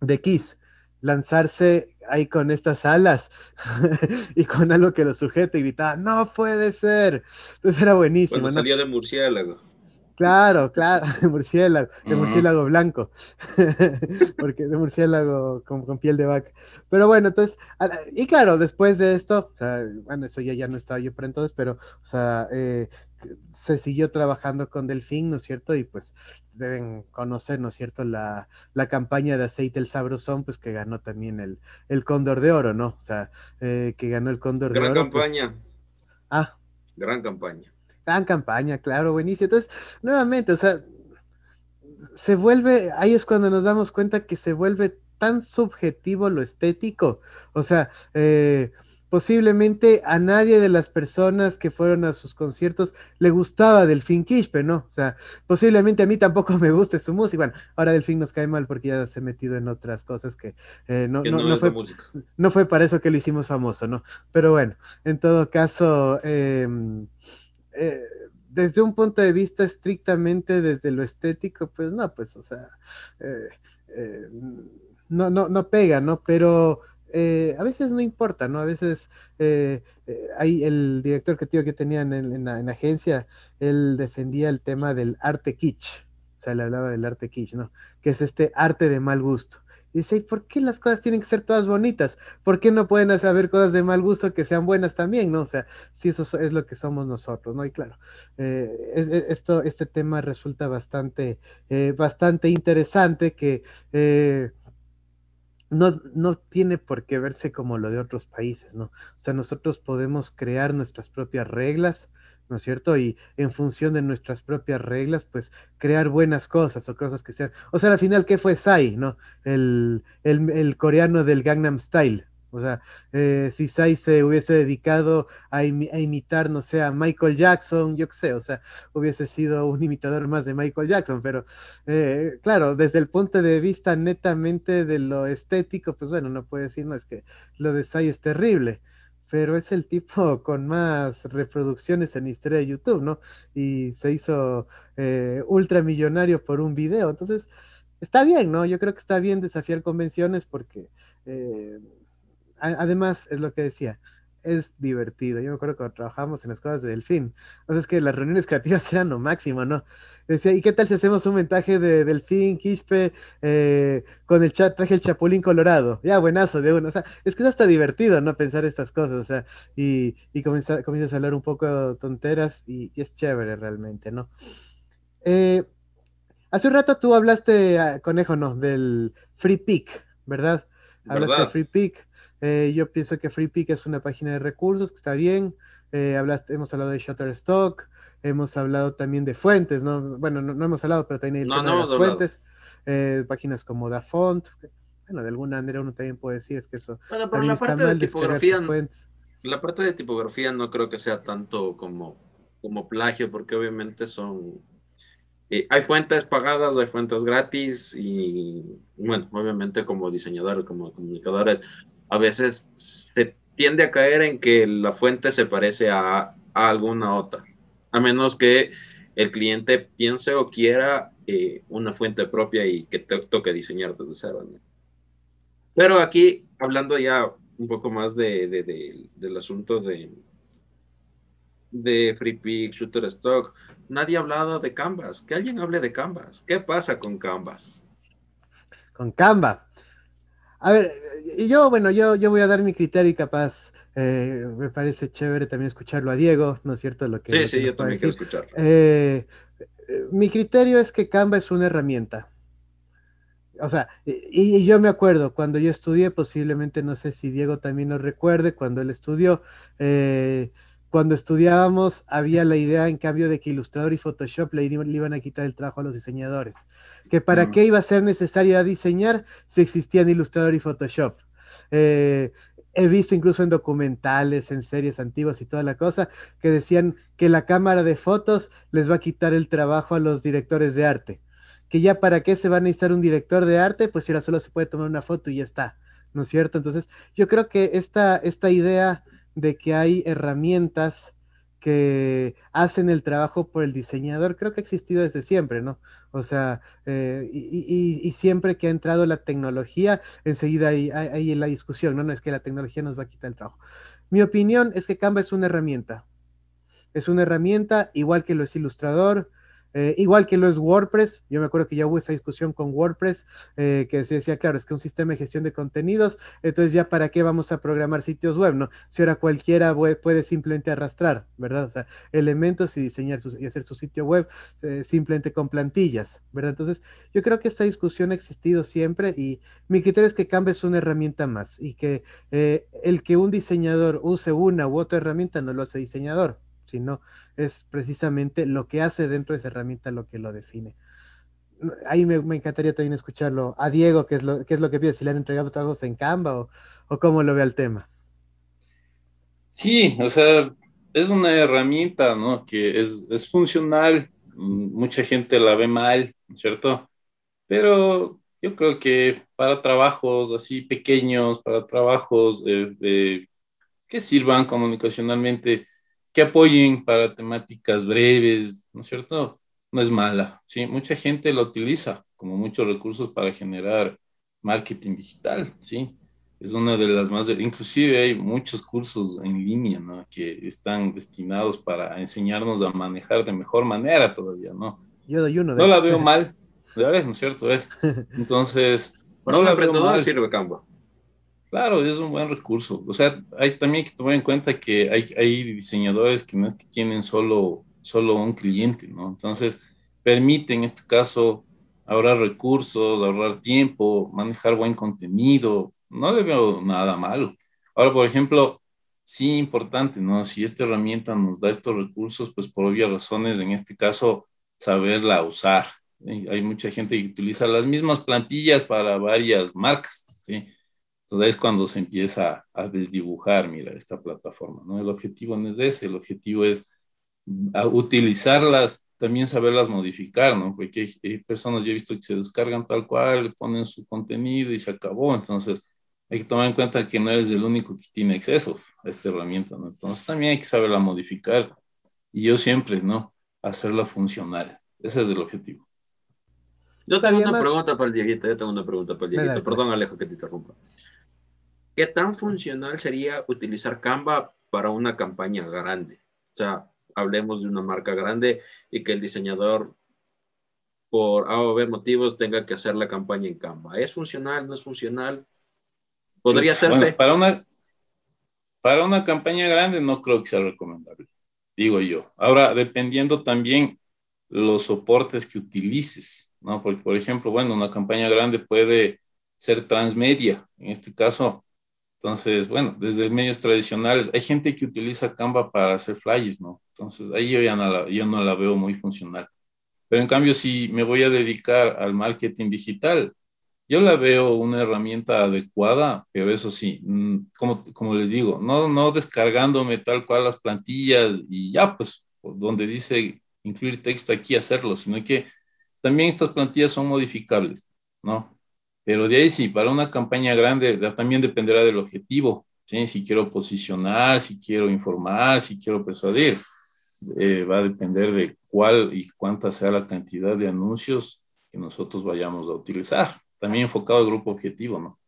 de Kiss lanzarse ahí con estas alas y con algo que lo sujete y gritaba, no puede ser. Entonces era buenísimo. Cuando salía de murciélago. Claro, claro, de murciélago, de murciélago blanco, porque de murciélago con, piel de vaca. Pero bueno, entonces, y claro, después de esto, o sea, bueno, eso ya, ya no estaba yo para entonces, pero, o sea, eh, se siguió trabajando con Delfín, ¿no es cierto? Y pues deben conocer, ¿no es cierto?, la, la campaña de aceite el sabrosón, pues que ganó también el, el Cóndor de Oro, ¿no? O sea, eh, que ganó el Cóndor de Oro. Gran pues campaña. ah. Gran campaña. Gran campaña, claro, buenísimo. Entonces, nuevamente, o sea, se vuelve, ahí es cuando nos damos cuenta que se vuelve tan subjetivo lo estético. O sea, eh, posiblemente a nadie de las personas que fueron a sus conciertos le gustaba Delfín Quispe, ¿no? O sea, posiblemente a mí tampoco me guste su música. Bueno, ahora Delfín nos cae mal porque ya se ha metido en otras cosas que, eh, no, no, fue, no, fue, para eso que lo hicimos famoso, ¿no? Pero bueno, en todo caso, em, eh, desde un punto de vista estrictamente desde lo estético, pues no, pues, o sea, eh, no, no, no pega, ¿no? Pero eh, a veces no importa, ¿no? A veces eh, eh, hay el director creativo que tenía en, la, agencia, él defendía el tema del arte kitsch, o sea, le hablaba del arte kitsch, ¿no? Que es este arte de mal gusto. Dice, ¿y por qué las cosas tienen que ser todas bonitas? ¿Por qué no pueden haber cosas de mal gusto que sean buenas también, no? O sea, si eso es lo que somos nosotros, ¿no? Y claro, esto, este tema resulta bastante, bastante interesante que no, no tiene por qué verse como lo de otros países, ¿no? O sea, nosotros podemos crear nuestras propias reglas, ¿no es cierto? Y en función de nuestras propias reglas, pues crear buenas cosas o cosas que sean. O sea, al final, ¿qué fue Sai, no? El, el, el coreano del Gangnam Style, o sea, eh, si Sai se hubiese dedicado a, imitar, no sé, a Michael Jackson, yo qué sé, o sea, hubiese sido un imitador más de Michael Jackson, pero eh, claro, desde el punto de vista netamente de lo estético, pues bueno, no puede decir, no, es que lo de Sai es terrible, pero es el tipo con más reproducciones en historia de YouTube, ¿no? Y se hizo eh, ultramillonario por un video, entonces está bien, ¿no? Yo creo que está bien desafiar convenciones porque además, es lo que decía, es divertido. Yo me acuerdo cuando trabajamos en las cosas de Delfín. O sea, es que las reuniones creativas eran lo máximo, ¿no? Decía, ¿y qué tal si hacemos un montaje de Delfín, Quispe, eh, con el chat, traje el Chapulín Colorado? Ya, buenazo de uno. O sea, es que es hasta divertido, ¿no? Pensar estas cosas, o sea, y, y comienzas a hablar un poco tonteras y, es chévere realmente, ¿no? Eh, hace un rato tú hablaste, ah, conejo, ¿no? Del Free Pick, ¿verdad? Hablaste de Free Pick. Eh, yo pienso que FreePick es una página de recursos que está bien. Eh, hemos hablado de Shutterstock, hemos hablado también de fuentes, ¿no? Bueno, no, hemos hablado, pero también hay no, fuentes. Eh, páginas como DaFont. Bueno, de alguna manera uno también puede decir es que eso. Bueno, pero la parte de tipografía. La parte de tipografía no creo que sea tanto como, como plagio, porque obviamente son. hay fuentes pagadas, hay fuentes gratis y, bueno, obviamente como diseñadores, como comunicadores, a veces se tiende a caer en que la fuente se parece a, alguna otra, a menos que el cliente piense o quiera eh, una fuente propia y que te toque diseñar desde cero. Pero aquí, hablando ya un poco más de, del asunto de, de FreePick, Shutterstock, nadie ha hablado de Canvas. Que alguien hable de Canvas. ¿Qué pasa con Canvas? Con Canvas. A ver, yo, bueno, yo, yo voy a dar mi criterio y capaz eh, me parece chévere también escucharlo a Diego, ¿no es cierto? Lo que, sí, sí, yo también quiero escucharlo. Eh, mi criterio es que Canva es una herramienta. O sea, y, yo me acuerdo, cuando yo estudié, posiblemente, no sé si Diego también lo recuerde, cuando él estudió, eh, cuando estudiábamos había la idea, en cambio, de que Illustrator y Photoshop le, iban a quitar el trabajo a los diseñadores. Que para mm. qué iba a ser necesario diseñar si existían Illustrator y Photoshop. Eh, he visto incluso en documentales, en series antiguas y toda la cosa, que decían que la cámara de fotos les va a quitar el trabajo a los directores de arte. Que ya para qué se va a necesitar un director de arte, pues si ahora solo se puede tomar una foto y ya está, ¿no es cierto? Entonces, yo creo que esta, esta idea de que hay herramientas que hacen el trabajo por el diseñador, creo que ha existido desde siempre, ¿no? O sea, eh, y, siempre que ha entrado la tecnología, enseguida hay, hay, la discusión, ¿no? No es que la tecnología nos va a quitar el trabajo. Mi opinión es que Canva es una herramienta. Es una herramienta igual que lo es Ilustrador, eh, igual que lo es WordPress, yo me acuerdo que ya hubo esta discusión con WordPress, eh, que se decía, claro, es que un sistema de gestión de contenidos, entonces ya para qué vamos a programar sitios web, ¿no? Si ahora cualquiera puede simplemente arrastrar, ¿verdad? O sea, elementos y diseñar y hacer su sitio web eh, simplemente con plantillas, ¿verdad? Entonces, yo creo que esta discusión ha existido siempre y mi criterio es que Canva es una herramienta más y que el que un diseñador use una u otra herramienta no lo hace diseñador sino es precisamente lo que hace dentro de esa herramienta lo que lo define. Ahí me, encantaría también escucharlo a Diego, qué es lo, qué es lo que pide, si le han entregado trabajos en Canva o, o cómo lo ve el tema. Sí, o sea, es una herramienta, ¿no? Que es, es funcional, mucha gente la ve mal, ¿cierto? Pero yo creo que para trabajos así pequeños, para trabajos eh, que sirvan comunicacionalmente, que apoyen para temáticas breves, ¿no es cierto? No es mala, ¿sí? Mucha gente la utiliza como muchos recursos para generar marketing digital, ¿sí? Es una de las más, inclusive hay muchos cursos en línea, ¿no? Que están destinados para enseñarnos a manejar de mejor manera todavía, ¿no? Yo doy uno. no la veo mal, ya ves, ¿no es cierto? Es. Entonces, no la veo mal. sirve Canva. Claro, es un buen recurso. O sea, hay también que tomar en cuenta que hay, diseñadores que no es que tienen solo, solo un cliente, ¿no? Entonces, permite en este caso ahorrar recursos, ahorrar tiempo, manejar buen contenido. No le veo nada malo. Ahora, por ejemplo, sí importante, ¿no? Si esta herramienta nos da estos recursos, pues por obvias razones, en este caso, saberla usar. Hay mucha gente que utiliza las mismas plantillas para varias marcas, ¿sí? Entonces es cuando se empieza a desdibujar, mira, esta plataforma, ¿no? El objetivo no es ese, el objetivo es utilizarlas, también saberlas modificar, ¿no? Porque hay, personas, yo he visto que se descargan tal cual, ponen su contenido y se acabó, entonces hay que tomar en cuenta que no eres el único que tiene acceso a esta herramienta, ¿no? Entonces también hay que saberla modificar y yo siempre, ¿no? Hacerla funcional, ese es el objetivo. Yo tengo una pregunta para el Dieguito, yo tengo una pregunta para el Dieguito, perdón Alejo que te interrumpa. ¿Qué tan funcional sería utilizar Canva para una campaña grande? O sea, hablemos de una marca grande y que el diseñador por A o B motivos tenga que hacer la campaña en Canva. ¿Es funcional? ¿No es funcional? ¿Podría hacerse? para, una, para una campaña grande no creo que sea recomendable, digo yo. Ahora, dependiendo también los soportes que utilices, ¿no? Porque, por ejemplo, bueno, una campaña grande puede ser transmedia. En este caso, entonces, bueno, desde medios tradicionales, hay gente que utiliza Canva para hacer flyers, ¿no? Entonces, ahí yo ya no la, yo no la veo muy funcional. Pero en cambio, si me voy a dedicar al marketing digital, yo la veo una herramienta adecuada, pero eso sí, mm, como, como les digo, no, no descargándome tal cual las plantillas y ya, pues, donde dice incluir texto aquí, hacerlo, sino que también estas plantillas son modificables, ¿no? Pero de ahí sí, para una campaña grande también dependerá del objetivo. ¿sí? Si quiero posicionar, si quiero informar, si quiero persuadir, eh, va a depender de cuál y cuánta sea la cantidad de anuncios que nosotros vayamos a utilizar. También enfocado al grupo objetivo, ¿no?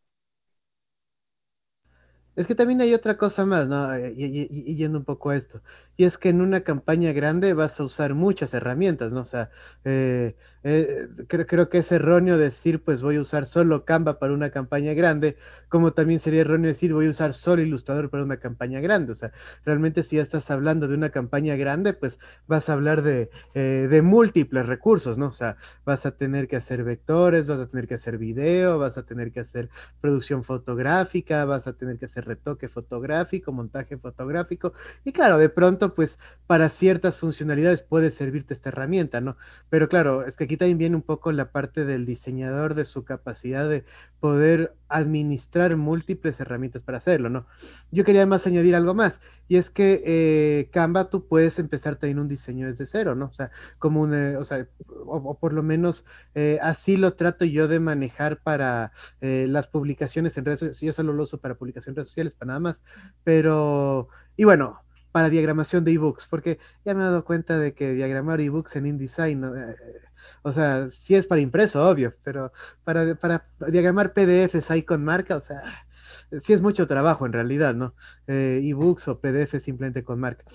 Es que también hay otra cosa más, ¿no? Eh, y, yendo un poco a esto. Y es que en una campaña grande vas a usar muchas herramientas, ¿no? O sea, eh, eh, creo, creo, que es erróneo decir, pues voy a usar solo Canva para una campaña grande, como también sería erróneo decir, voy a usar solo Ilustrador para una campaña grande. O sea, realmente si ya estás hablando de una campaña grande, pues vas a hablar de, de múltiples recursos, ¿no? O sea, vas a tener que hacer vectores, vas a tener que hacer video, vas a tener que hacer producción fotográfica, vas a tener que hacer retoque fotográfico, montaje fotográfico, y claro, de pronto, pues para ciertas funcionalidades puede servirte esta herramienta, ¿no? Pero claro, es que aquí también viene un poco la parte del diseñador, de su capacidad de poder administrar múltiples herramientas para hacerlo, ¿no? Yo quería más añadir algo más, y es que eh, Canva tú puedes empezar también un diseño desde cero, ¿no? O sea, como un, o sea, o, por lo menos eh, así lo trato yo de manejar para eh, las publicaciones en redes sociales, yo solo lo uso para publicaciones en redes sociales, para nada más, pero, y bueno, para diagramación de ebooks, porque ya me he dado cuenta de que diagramar ebooks en InDesign, o sea, sí es para impreso, obvio, pero para, para diagramar PDFs ahí con marca, o sea, sí es mucho trabajo en realidad, ¿no? Eh, ebooks o PDF simplemente con marca.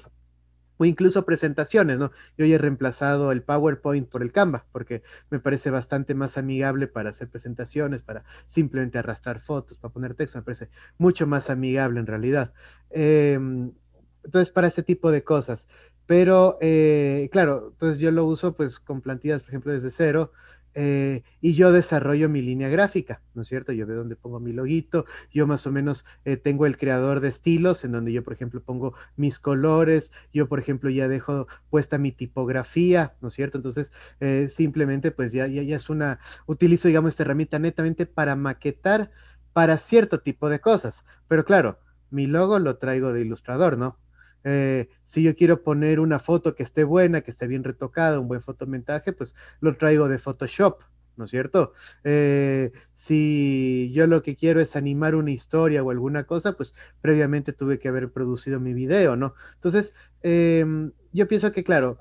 O incluso presentaciones, ¿no? Yo ya he reemplazado el PowerPoint por el Canva, porque me parece bastante más amigable para hacer presentaciones, para simplemente arrastrar fotos, para poner texto, me parece mucho más amigable en realidad. Em, entonces, para ese tipo de cosas. Pero, eh, claro, entonces yo lo uso pues con plantillas, por ejemplo, desde cero. Eh, y yo desarrollo mi línea gráfica, ¿no es cierto? Yo veo dónde pongo mi loguito, yo más o menos eh, tengo el creador de estilos, en donde yo, por ejemplo, pongo mis colores, yo, por ejemplo, ya dejo puesta mi tipografía, ¿no es cierto? Entonces, simplemente, pues ya, ya, ya es una, utilizo, digamos, esta herramienta netamente para maquetar para cierto tipo de cosas, pero claro, mi logo lo traigo de ilustrador, ¿no? Eh, si yo quiero poner una foto que esté buena, que esté bien retocada, un buen fotomentaje, pues lo traigo de Photoshop, ¿no es cierto? Eh, si yo lo que quiero es animar una historia o alguna cosa, pues previamente tuve que haber producido mi video, ¿no? Entonces, em, yo pienso que, claro,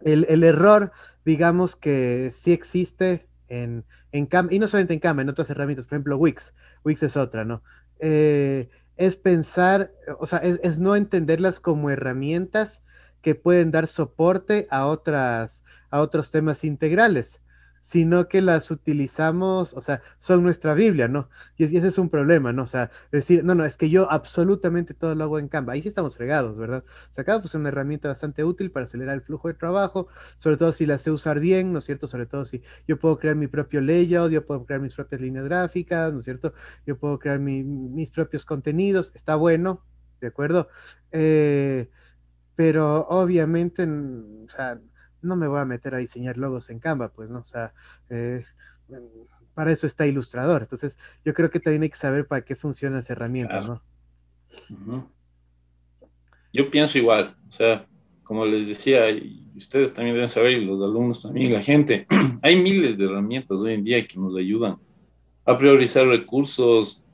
el, error, digamos que sí existe en, en Cam, y no solamente en Cam, en otras herramientas, por ejemplo, Wix, Wix es otra, ¿no? Eh, es pensar, o sea, es, no entenderlas como herramientas que pueden dar soporte a otras, a otros temas integrales sino que las utilizamos, o sea, son nuestra Biblia, ¿no? Y, ese es un problema, ¿no? O sea, decir, no, no, es que yo absolutamente todo lo hago en Canva. Ahí sí estamos fregados, ¿verdad? O sea, Canva pues, es una herramienta bastante útil para acelerar el flujo de trabajo, sobre todo si la sé usar bien, ¿no es cierto? Sobre todo si yo puedo crear mi propio layout, yo puedo crear mis propias líneas gráficas, ¿no es cierto? Yo puedo crear mis propios contenidos, está bueno, ¿de acuerdo? Eh, pero obviamente, o sea, no me voy a meter a diseñar logos en Canva, pues, ¿no? O sea, eh, para eso está Ilustrador. Entonces, yo creo que también hay que saber para qué funcionan las herramientas, ¿no? Yo pienso igual, o sea, como les decía, y ustedes también deben saber, y los alumnos también, la gente, hay miles de herramientas hoy en día que nos ayudan a priorizar recursos,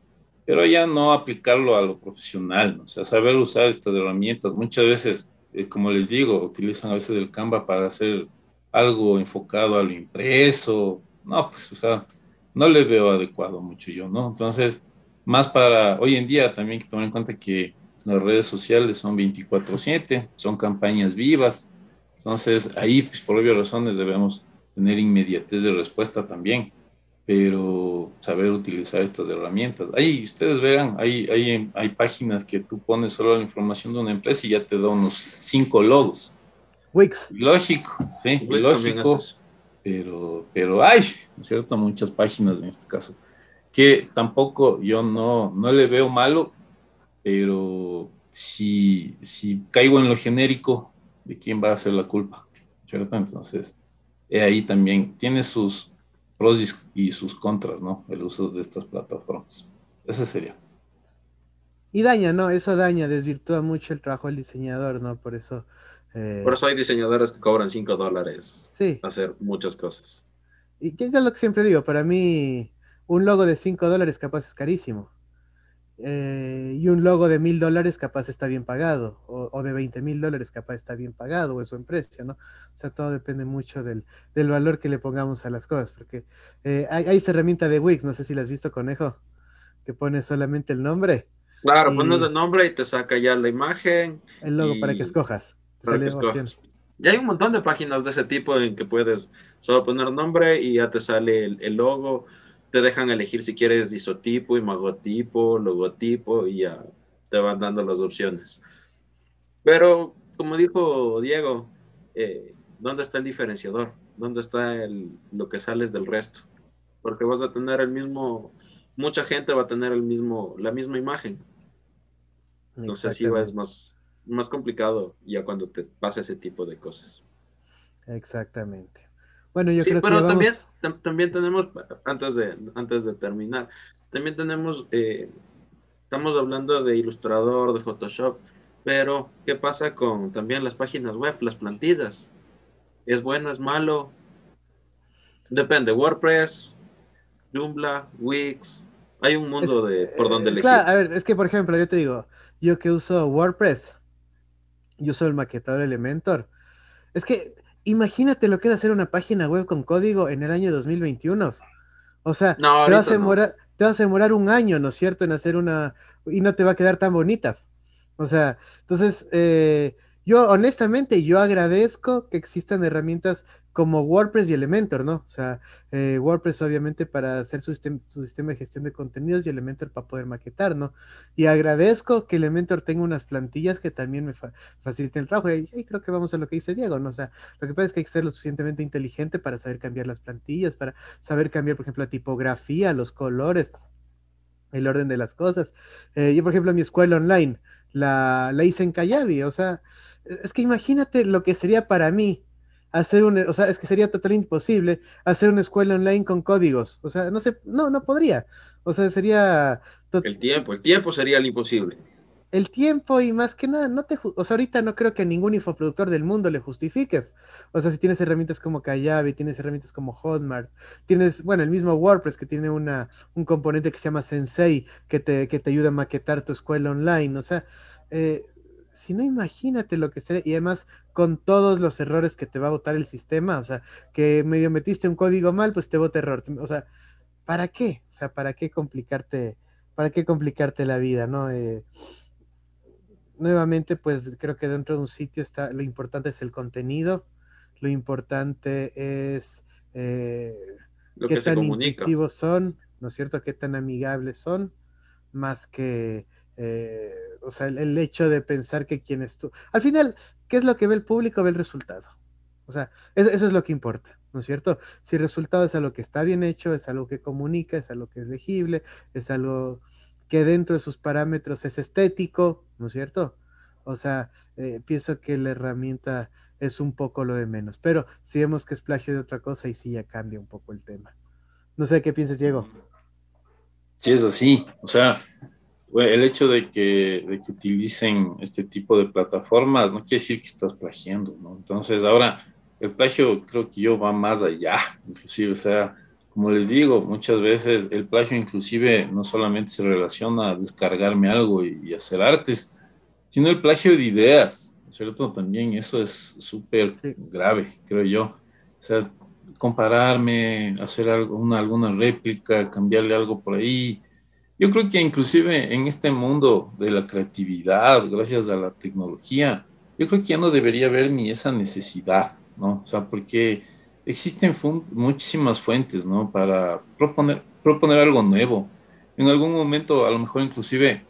pero ya no aplicarlo a lo profesional, ¿no? o sea, saber usar estas herramientas. Muchas veces eh, como les digo, utilizan a veces el Canva para hacer algo enfocado a lo impreso. No, pues, o sea, no le veo adecuado mucho yo, ¿no? Entonces, más para hoy en día también hay que tomar en cuenta que las redes sociales son 24/7, son campañas vivas. Entonces, ahí, pues, por obvias razones, debemos tener inmediatez de respuesta también pero saber utilizar estas herramientas. Ahí ustedes verán, hay, hay, hay páginas que tú pones solo la información de una empresa y ya te da unos cinco logos. Wix. Lógico, sí, lógico, pero, pero hay, cierto? Muchas páginas en este caso, que tampoco yo no, no le veo malo, pero si, si caigo en lo genérico, ¿de quién va a ser la culpa? ¿Cierto? Entonces, ahí también tiene sus, pros y sus contras, ¿no? El uso de estas plataformas. Ese sería. Y daña, ¿no? Eso daña, desvirtúa mucho el trabajo del diseñador, ¿no? Por eso... Eh, Por eso hay diseñadores que cobran 5 dólares. Sí. Hacer muchas cosas. Y es lo que siempre digo, para mí un logo de 5 dólares capaz es carísimo. Eh, y un logo de mil dólares capaz está bien pagado, o, de 20 mil dólares capaz está bien pagado, o es en precio, ¿no? O sea, todo depende mucho del, valor que le pongamos a las cosas, porque eh, hay, esta herramienta de Wix, no sé si la has visto, conejo, que pone solamente el nombre. Claro, pones el nombre y te saca ya la imagen. El logo para que escojas. Para que escojas. Ya hay un montón de páginas de ese tipo en que puedes solo poner nombre y ya te sale el logo te dejan elegir si quieres isotipo, imagotipo, logotipo y ya te van dando las opciones. Pero, como dijo Diego, eh, ¿dónde está el diferenciador? ¿Dónde está el, lo que sales del resto? Porque vas a tener el mismo, mucha gente va a tener el mismo, la misma imagen. Entonces va, es más, más complicado ya cuando te pasa ese tipo de cosas. Exactamente. Bueno, yo creo pero que también, también tenemos, antes de, antes de terminar, también tenemos, eh, estamos hablando de ilustrador, de Photoshop, pero ¿qué pasa con también las páginas web, las plantillas? ¿Es bueno, es malo? Depende, WordPress, Joomla, Wix, hay un mundo de por donde elegir. Claro, a ver, es que por ejemplo, yo te digo, yo que uso WordPress, yo uso el maquetador Elementor. Es que imagínate lo que es hacer una página web con código en el año 2021. O sea, te, vas a demorar, te vas a demorar un año, ¿no es cierto?, en hacer una... y no te va a quedar tan bonita. O sea, entonces, eh, yo honestamente, yo agradezco que existan herramientas como WordPress y Elementor, ¿no? O sea, eh, WordPress obviamente para hacer su, sistema de gestión de contenidos y Elementor para poder maquetar, ¿no? Y agradezco que Elementor tenga unas plantillas que también me faciliten el trabajo. Y, creo que vamos a lo que dice Diego, ¿no? O sea, lo que pasa es que hay que ser lo suficientemente inteligente para saber cambiar las plantillas, para saber cambiar, por ejemplo, la tipografía, los colores, el orden de las cosas. Eh, yo, por ejemplo, mi escuela online la, la hice en Callavi, o sea, es que imagínate lo que sería para mí hacer un, o sea, es que sería totalmente imposible hacer una escuela online con códigos. O sea, no sé, no, no podría. O sea, sería... El tiempo, el tiempo sería lo imposible el tiempo y más que nada, no te, o sea, ahorita no creo que ningún infoproductor del mundo le justifique. O sea, si tienes herramientas como Kayabi, tienes herramientas como Hotmart, tienes, bueno, el mismo WordPress que tiene una, un componente que se llama Sensei, que te, que te ayuda a maquetar tu escuela online. O sea, eh, si no, imagínate lo que sería, y además con todos los errores que te va a botar el sistema, o sea, que medio metiste un código mal, pues te bota error. O sea, ¿para qué? O sea, ¿para qué complicarte, para qué complicarte la vida, no? Eh, nuevamente, pues creo que dentro de un sitio está, lo importante es el contenido, lo importante es eh, qué tan intuitivos son, ¿no es cierto? Qué tan amigables son, más que, eh, o sea, el, hecho de pensar que quién es tú. Al final, ¿qué es lo que ve el público? Ve el resultado. O sea, eso, eso es lo que importa, ¿no es cierto? Si el resultado es algo que está bien hecho, es algo que comunica, es algo que es legible, es algo que dentro de sus parámetros es estético, ¿no es cierto? O sea, eh, pienso que la herramienta es un poco lo de menos, pero si vemos que es plagio de otra cosa, y sí ya cambia un poco el tema. No sé qué piensas, Diego. Sí, es así. O sea, el hecho de que, de que utilicen este tipo de plataformas no quiere decir que estás plagiando, ¿no? Entonces, ahora, el plagio creo que yo va más allá, inclusive, o sea, como les digo, muchas veces el plagio inclusive no solamente se relaciona a descargarme algo y, hacer artes, sino el plagio de ideas, ¿cierto? También eso es súper grave, creo yo. O sea, compararme, hacer algo, una, alguna réplica, cambiarle algo por ahí. Yo creo que inclusive en este mundo de la creatividad, gracias a la tecnología, yo creo que ya no debería haber ni esa necesidad, ¿no? O sea, porque existen muchísimas fuentes, ¿no? Para proponer, proponer algo nuevo. En algún momento, a lo mejor inclusive,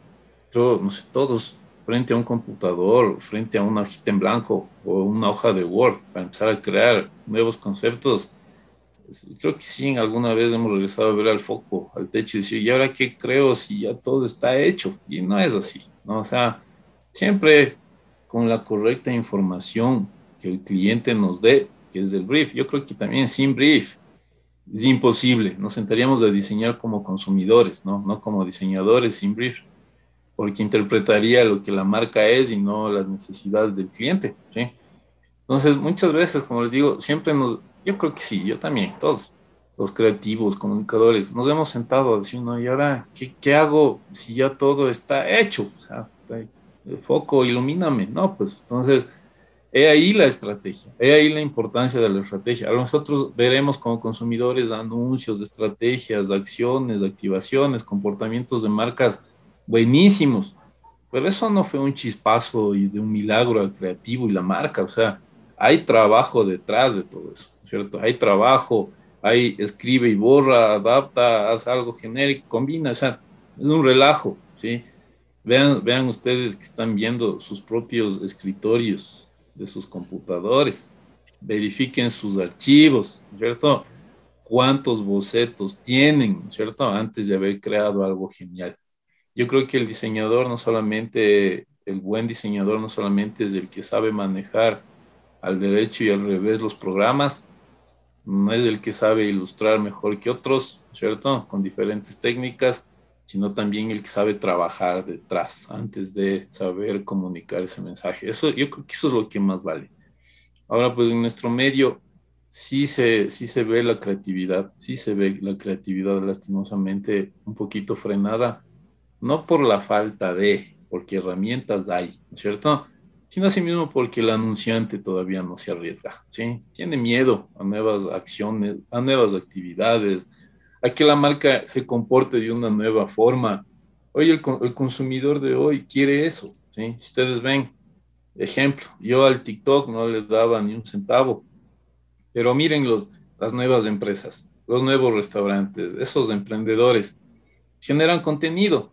creo, no sé, todos frente a un computador, frente a una hojita en blanco o una hoja de Word para empezar a crear nuevos conceptos. Creo que sí, alguna vez hemos regresado a ver al foco, al techo y decir, ¿y ahora qué creo si ya todo está hecho? Y no es así, ¿no? O sea, siempre con la correcta información que el cliente nos dé, que es el brief. Yo creo que también sin brief es imposible. Nos sentaríamos a diseñar como consumidores, ¿no? No como diseñadores sin brief, porque interpretaría lo que la marca es y no las necesidades del cliente, ¿sí? Entonces, muchas veces, como les digo, siempre nos, yo creo que sí, yo también, todos los creativos, comunicadores, nos hemos sentado a decir, no, ¿y ahora qué, qué hago si ya todo está hecho? O sea, el foco, ilumíname, ¿no? Pues entonces He ahí la estrategia, he ahí la importancia de la estrategia. Ahora nosotros veremos como consumidores anuncios, estrategias, acciones, activaciones, comportamientos de marcas buenísimos, pero eso no fue un chispazo y de un milagro al creativo y la marca, o sea, hay trabajo detrás de todo eso, ¿cierto? Hay trabajo, hay escribe y borra, adapta, hace algo genérico, combina, o sea, es un relajo, ¿sí? Vean, vean ustedes que están viendo sus propios escritorios, de sus computadores, verifiquen sus archivos, ¿cierto? Cuántos bocetos tienen, ¿cierto? Antes de haber creado algo genial. Yo creo que el diseñador no solamente, el buen diseñador no solamente es el que sabe manejar al derecho y al revés los programas, no es el que sabe ilustrar mejor que otros, ¿cierto? Con diferentes técnicas, sino también el que sabe trabajar detrás antes de saber comunicar ese mensaje. Eso, yo creo que eso es lo que más vale. Ahora, pues en nuestro medio sí se, sí se ve la creatividad, sí se ve la creatividad lastimosamente un poquito frenada, no por la falta de, porque herramientas hay, ¿no es cierto? Sino así mismo porque el anunciante todavía no se arriesga, ¿sí? Tiene miedo a nuevas acciones, a nuevas actividades, a que la marca se comporte de una nueva forma. Hoy el, consumidor de hoy quiere eso. ¿sí? Si ustedes ven, ejemplo, yo al TikTok no le daba ni un centavo, pero miren los, las nuevas empresas, los nuevos restaurantes, esos emprendedores generan contenido.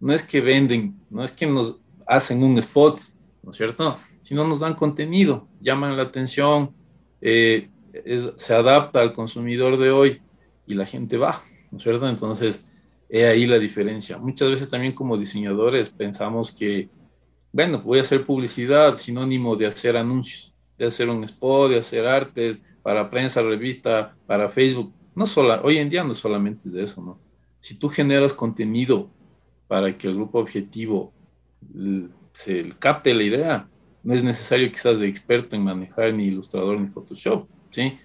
No es que venden, no es que nos hacen un spot, ¿no es cierto? Sino nos dan contenido, llaman la atención, eh, se adapta al consumidor de hoy y la gente va, ¿no es cierto? Entonces, he ahí la diferencia. Muchas veces también como diseñadores pensamos que, bueno, voy a hacer publicidad, sinónimo de hacer anuncios, de hacer un spot, de hacer artes para prensa, revista, para Facebook. No solo, hoy en día no solamente es de eso, ¿no? Si tú generas contenido para que el grupo objetivo se capte la idea, no es necesario quizás de experto en manejar ni ilustrador ni Photoshop, ¿sí?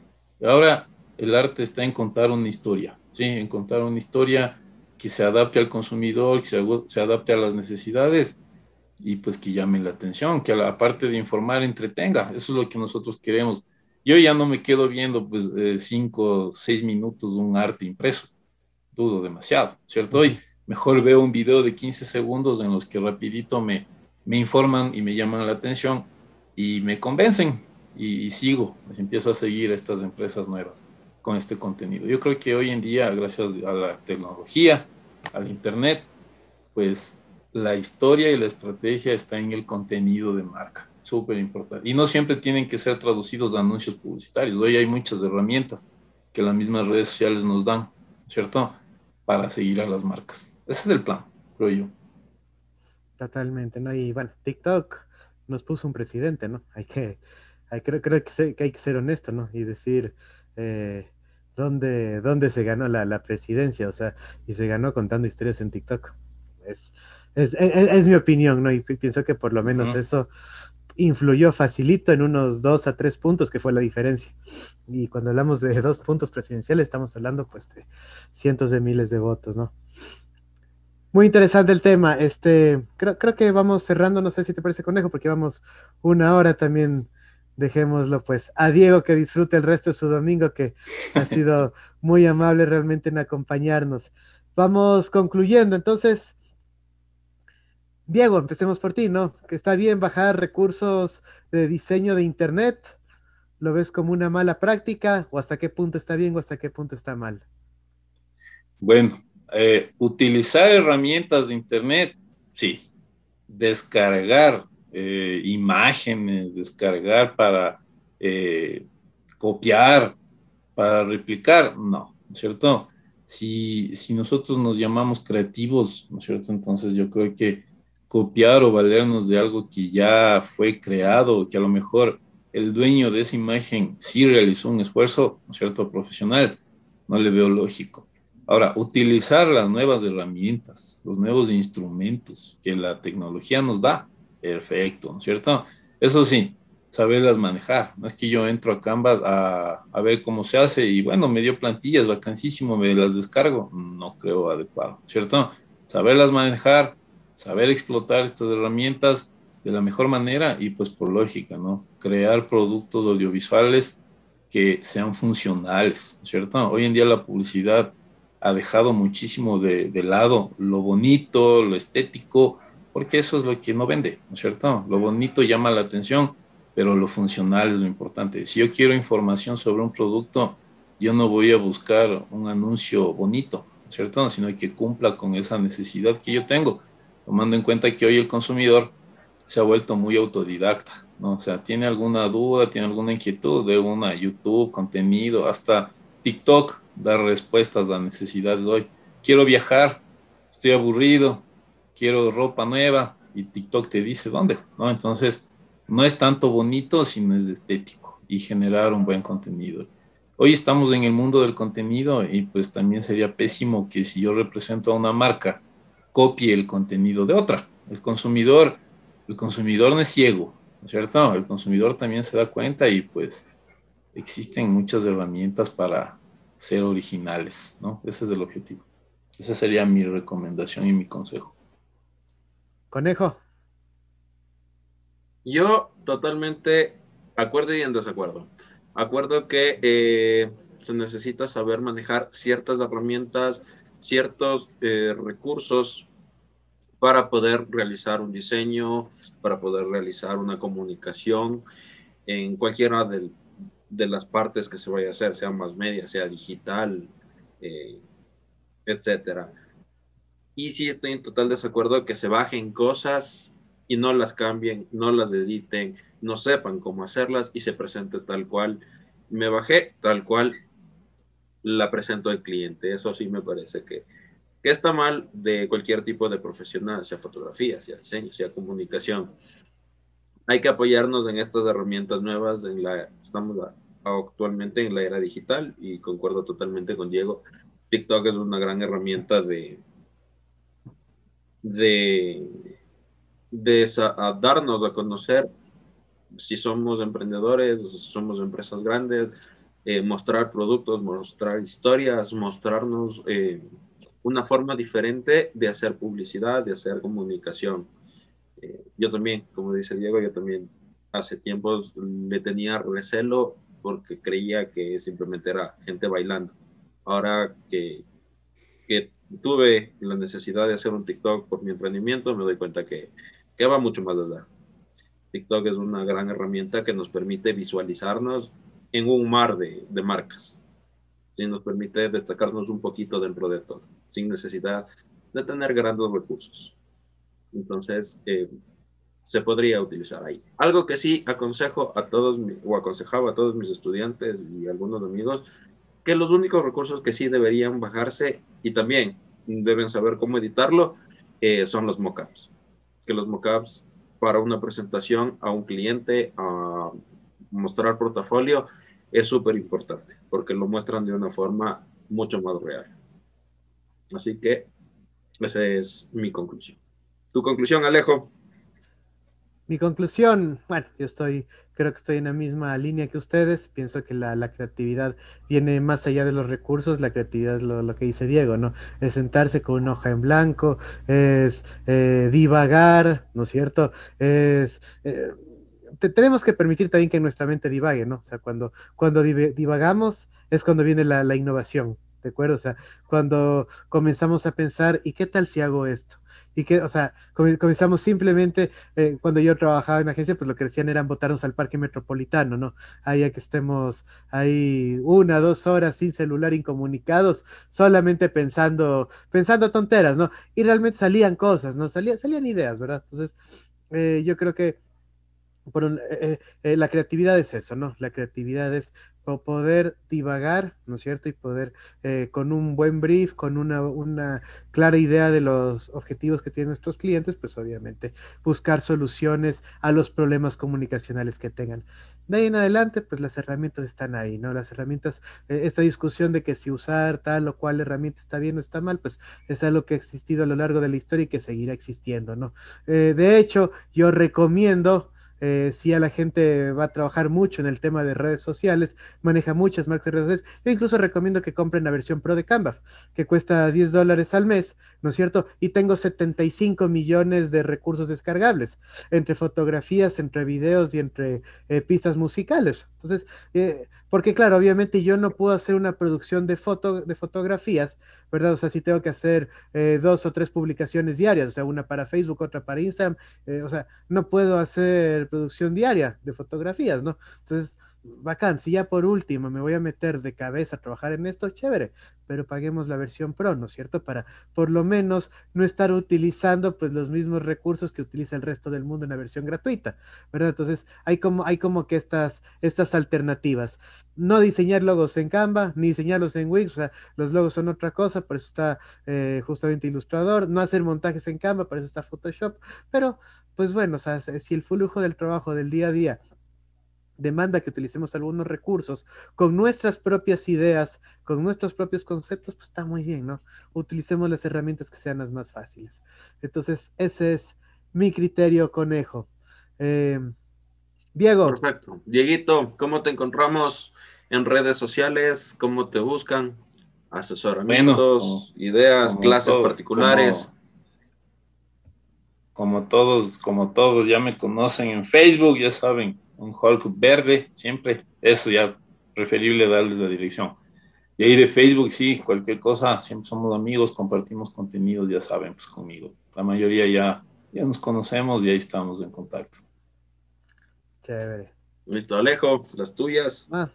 Ahora el arte está en contar una historia, ¿sí? En contar una historia que se adapte al consumidor, que se, adapte a las necesidades y pues que llame la atención, que aparte de informar, entretenga. Eso es lo que nosotros queremos. Yo ya no me quedo viendo pues eh, cinco, seis minutos de un arte impreso. Dudo demasiado, ¿cierto? Y mejor veo un video de 15 segundos en los que rapidito me, me informan y me llaman la atención y me convencen y, sigo, pues empiezo a seguir estas empresas nuevas con este contenido. Yo creo que hoy en día, gracias a la tecnología, al Internet, pues la historia y la estrategia está en el contenido de marca. Súper importante. Y no siempre tienen que ser traducidos a anuncios publicitarios. Hoy hay muchas herramientas que las mismas redes sociales nos dan, ¿cierto? Para seguir a las marcas. Ese es el plan, creo yo. Totalmente, ¿no? Y bueno, TikTok nos puso un presidente, ¿no? Hay que, hay, creo, creo que, hay que ser honesto, ¿no? Y decir, eh, dónde, dónde se ganó la, la, presidencia, o sea, y se ganó contando historias en TikTok. Es, es, es, mi opinión, ¿no? Y pienso que por lo menos eso influyó facilito en unos dos a tres puntos, que fue la diferencia. Y cuando hablamos de dos puntos presidenciales, estamos hablando pues de cientos de miles de votos, ¿no? Muy interesante el tema. Este, creo, creo que vamos cerrando, no sé si te parece conejo, porque vamos una hora también dejémoslo pues a Diego que disfrute el resto de su domingo, que ha sido muy amable realmente en acompañarnos. Vamos concluyendo, entonces, Diego, empecemos por ti, ¿no? Que está bien bajar recursos de diseño de Internet, ¿lo ves como una mala práctica o hasta qué punto está bien o hasta qué punto está mal? Bueno, eh, utilizar herramientas de Internet, sí. Descargar eh, imágenes, descargar para eh, copiar, para replicar, no, ¿no es cierto? Si, si nosotros nos llamamos creativos, ¿no es cierto? Entonces yo creo que copiar o valernos de algo que ya fue creado, que a lo mejor el dueño de esa imagen sí realizó un esfuerzo, ¿no es cierto?, profesional, no le veo lógico. Ahora, utilizar las nuevas herramientas, los nuevos instrumentos que la tecnología nos da, Perfecto, ¿no es cierto? Eso sí, saberlas manejar. No es que yo entro a Canva a, a, ver cómo se hace y bueno, me dio plantillas, vacancísimo, me las descargo. No creo adecuado, ¿cierto? Saberlas manejar, saber explotar estas herramientas de la mejor manera y pues por lógica, ¿no? Crear productos audiovisuales que sean funcionales, ¿cierto? Hoy en día la publicidad ha dejado muchísimo de, de lado lo bonito, lo estético, porque eso es lo que no vende, ¿no es cierto? Lo bonito llama la atención, pero lo funcional es lo importante. Si yo quiero información sobre un producto, yo no voy a buscar un anuncio bonito, ¿no es cierto? Sino que cumpla con esa necesidad que yo tengo, tomando en cuenta que hoy el consumidor se ha vuelto muy autodidacta, ¿no? O sea, tiene alguna duda, tiene alguna inquietud de una YouTube, contenido, hasta TikTok da respuestas a necesidades hoy. Quiero viajar, estoy aburrido, quiero ropa nueva y TikTok te dice dónde, ¿no? Entonces, no es tanto bonito, sino es estético y generar un buen contenido. Hoy estamos en el mundo del contenido y pues también sería pésimo que si yo represento a una marca, copie el contenido de otra. El consumidor, el consumidor no es ciego, ¿no es cierto? El consumidor también se da cuenta y pues existen muchas herramientas para ser originales, ¿no? Ese es el objetivo. Esa sería mi recomendación y mi consejo. Conejo. Yo totalmente acuerdo y en desacuerdo. Acuerdo que eh, se necesita saber manejar ciertas herramientas, ciertos eh, recursos para poder realizar un diseño, para poder realizar una comunicación en cualquiera de, de las partes que se vaya a hacer, sea más media, sea digital, eh, etcétera. Y sí estoy en total desacuerdo que se bajen cosas y no las cambien, no las editen, no sepan cómo hacerlas y se presente tal cual. Me bajé tal cual la presento al cliente. Eso sí me parece que, que está mal de cualquier tipo de profesional, sea fotografía, sea diseño, sea comunicación. Hay que apoyarnos en estas herramientas nuevas. En la, estamos actualmente en la era digital y concuerdo totalmente con Diego. TikTok es una gran herramienta de, de, de darnos a conocer si somos emprendedores, somos empresas grandes, eh, mostrar productos, mostrar historias, mostrarnos eh, una forma diferente de hacer publicidad, de hacer comunicación. Eh, yo también, como dice Diego, yo también hace tiempos le tenía recelo porque creía que simplemente era gente bailando. Ahora que, tuve la necesidad de hacer un TikTok por mi emprendimiento, me doy cuenta que, que va mucho más allá. TikTok es una gran herramienta que nos permite visualizarnos en un mar de, de marcas. Y nos permite destacarnos un poquito dentro de todo, sin necesidad de tener grandes recursos. Entonces, eh, se podría utilizar ahí. Algo que sí aconsejo a todos, o aconsejaba a todos mis estudiantes y algunos amigos, que los únicos recursos que sí deberían bajarse y también deben saber cómo editarlo eh, son los mockups. Que los mockups para una presentación a un cliente, a mostrar portafolio, es súper importante porque lo muestran de una forma mucho más real. Así que esa es mi conclusión. ¿Tu conclusión, Alejo? Mi conclusión, bueno, yo estoy, creo que estoy en la misma línea que ustedes. Pienso que la, creatividad viene más allá de los recursos. La creatividad es lo, que dice Diego, ¿no? Es sentarse con una hoja en blanco, es eh, divagar, ¿no es cierto? Es. Eh, tenemos que permitir también que nuestra mente divague, ¿no? O sea, cuando, cuando divagamos es cuando viene la, la innovación, ¿de acuerdo? O sea, cuando comenzamos a pensar, ¿y qué tal si hago esto? Y que, o sea, comenzamos simplemente, eh, cuando yo trabajaba en agencia, pues lo que decían eran votarnos al parque metropolitano, ¿no? Ahí a que estemos ahí una, dos horas sin celular, incomunicados, solamente pensando, pensando tonteras, ¿no? Y realmente salían cosas, ¿no? Salían, salían ideas, ¿verdad? Entonces, eh, yo creo que por eh, la creatividad es eso, ¿no? La creatividad es poder divagar, ¿no es cierto? Y poder, eh, con un buen brief, con una, clara idea de los objetivos que tienen nuestros clientes, pues obviamente buscar soluciones a los problemas comunicacionales que tengan. De ahí en adelante, pues las herramientas están ahí, ¿no? Las herramientas, eh, esta discusión de que si usar tal o cual herramienta está bien o está mal, pues es algo que ha existido a lo largo de la historia y que seguirá existiendo, ¿no? Eh, de hecho, yo recomiendo eh, si a la gente va a trabajar mucho en el tema de redes sociales, maneja muchas marcas de redes sociales, yo incluso recomiendo que compren la versión Pro de Canva, que cuesta 10 dólares al mes, ¿no es cierto? Y tengo 75 millones de recursos descargables, entre fotografías, entre videos y entre eh, pistas musicales. Entonces, eh, porque claro, obviamente yo no puedo hacer una producción de, foto, de fotografías, ¿verdad? O sea, si tengo que hacer dos o tres publicaciones diarias, o sea, una para Facebook, otra para Instagram, o sea, no puedo hacer producción diaria de fotografías, ¿no? Entonces, bacán, si ya por último me voy a meter de cabeza a trabajar en esto, chévere, pero paguemos la versión Pro, ¿no es cierto? Para por lo menos no estar utilizando pues los mismos recursos que utiliza el resto del mundo en la versión gratuita, ¿verdad? Entonces hay como, hay como que estas, estas alternativas. No diseñar logos en Canva, ni diseñarlos en Wix, o sea, los logos son otra cosa, por eso está eh, justamente Ilustrador, no hacer montajes en Canva, por eso está Photoshop, pero pues bueno, o sea, si el flujo del trabajo del día a día demanda que utilicemos algunos recursos con nuestras propias ideas, con nuestros propios conceptos, pues está muy bien, ¿no? Utilicemos las herramientas que sean las más fáciles. Entonces, ese es mi criterio, conejo. Em, Diego. Perfecto. Dieguito, ¿cómo te encontramos en redes sociales? ¿Cómo te buscan? Asesoramientos, ideas, clases particulares como todos, como todos ya me conocen en Facebook, ya saben, un Hulk verde, siempre, eso ya preferible darles la dirección. Y ahí de Facebook, sí, cualquier cosa, siempre somos amigos, compartimos contenidos, ya saben, pues conmigo. La mayoría ya, ya nos conocemos y ahí estamos en contacto. Chévere. Listo, Alejo, las tuyas. Ah,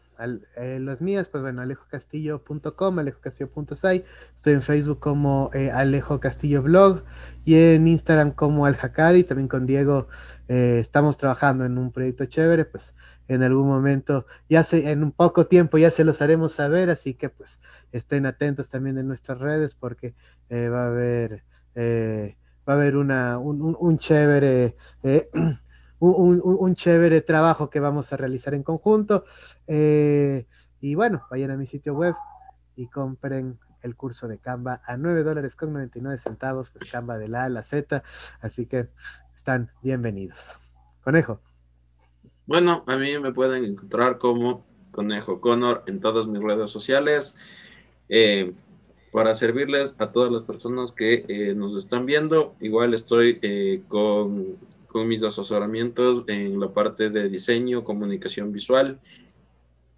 eh, las mías, pues bueno, alejocastillo.com, alejocastillo.site. Estoy en Facebook como eh, Alejo Castillo Blog y en Instagram como Al También con Diego eh, estamos trabajando en un proyecto chévere, pues en algún momento, ya se, en un poco tiempo ya se los haremos saber, así que pues estén atentos también en nuestras redes porque va a haber, va a haber una, un, un chévere un, chévere trabajo que vamos a realizar en conjunto. Eh, y bueno, vayan a mi sitio web y compren el curso de Canva a 9 dólares con 99 centavos, pues Canva de la A a la Z. Así que están bienvenidos. Conejo. Bueno, a mí me pueden encontrar como Conejo Connor en todas mis redes sociales. Eh, para servirles a todas las personas que eh, nos están viendo. Igual estoy con, con, mis asesoramientos en la parte de diseño, comunicación visual,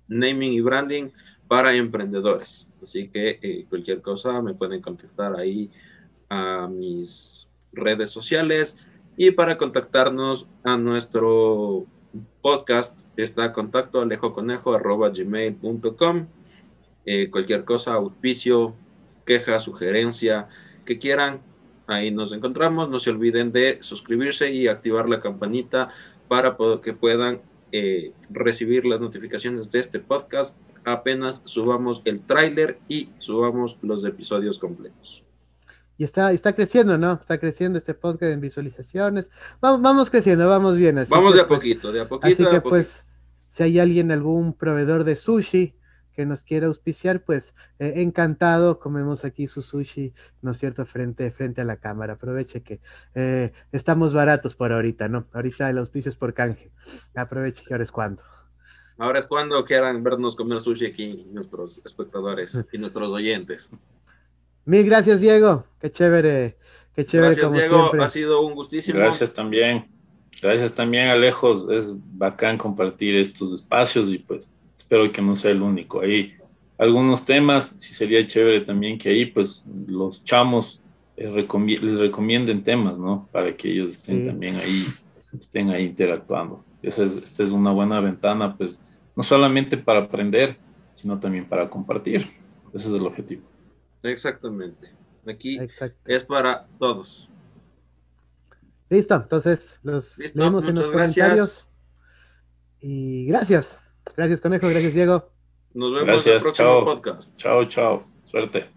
naming y branding para emprendedores. Así que cualquier cosa me pueden contactar ahí a mis redes sociales y para contactarnos a nuestro podcast está contacto alejoconejo.gmail.com eh, cualquier cosa, auspicio, queja, sugerencia que quieran, ahí nos encontramos. No se olviden de suscribirse y activar la campanita para que puedan eh, recibir las notificaciones de este podcast apenas subamos el tráiler y subamos los episodios completos. Y está, está creciendo, ¿no? Está creciendo este podcast en visualizaciones. Vamos, vamos creciendo, vamos bien. Así vamos de a pues, poquito, de a poquito. Así que pues, si hay alguien, algún proveedor de sushi que nos quiera auspiciar, pues eh, encantado, comemos aquí su sushi, ¿no es cierto?, frente, frente a la cámara. Aproveche que eh, estamos baratos por ahorita, ¿no? Ahorita el auspicio es por canje. Aproveche que ahora es cuando. Ahora es cuando quieran vernos comer sushi aquí, nuestros espectadores y nuestros oyentes. Mil gracias, Diego. Qué chévere, qué chévere. Gracias, Diego. Ha sido un gustísimo. Gracias también. Gracias también, Alejos. Es bacán compartir estos espacios y pues espero que no sea el único. Hay algunos temas, si sería chévere también que ahí pues los chamos eh, les recomienden temas, ¿no? Para que ellos estén también ahí, estén ahí interactuando. Esa es, esta es una buena ventana, pues no solamente para aprender, sino también para compartir. Ese es el objetivo. Exactamente. Aquí es para todos. Listo, entonces los leemos en los comentarios. Y gracias. Gracias, Conejo. Gracias, Diego. Nos vemos en el próximo podcast. Chao, chao. Suerte.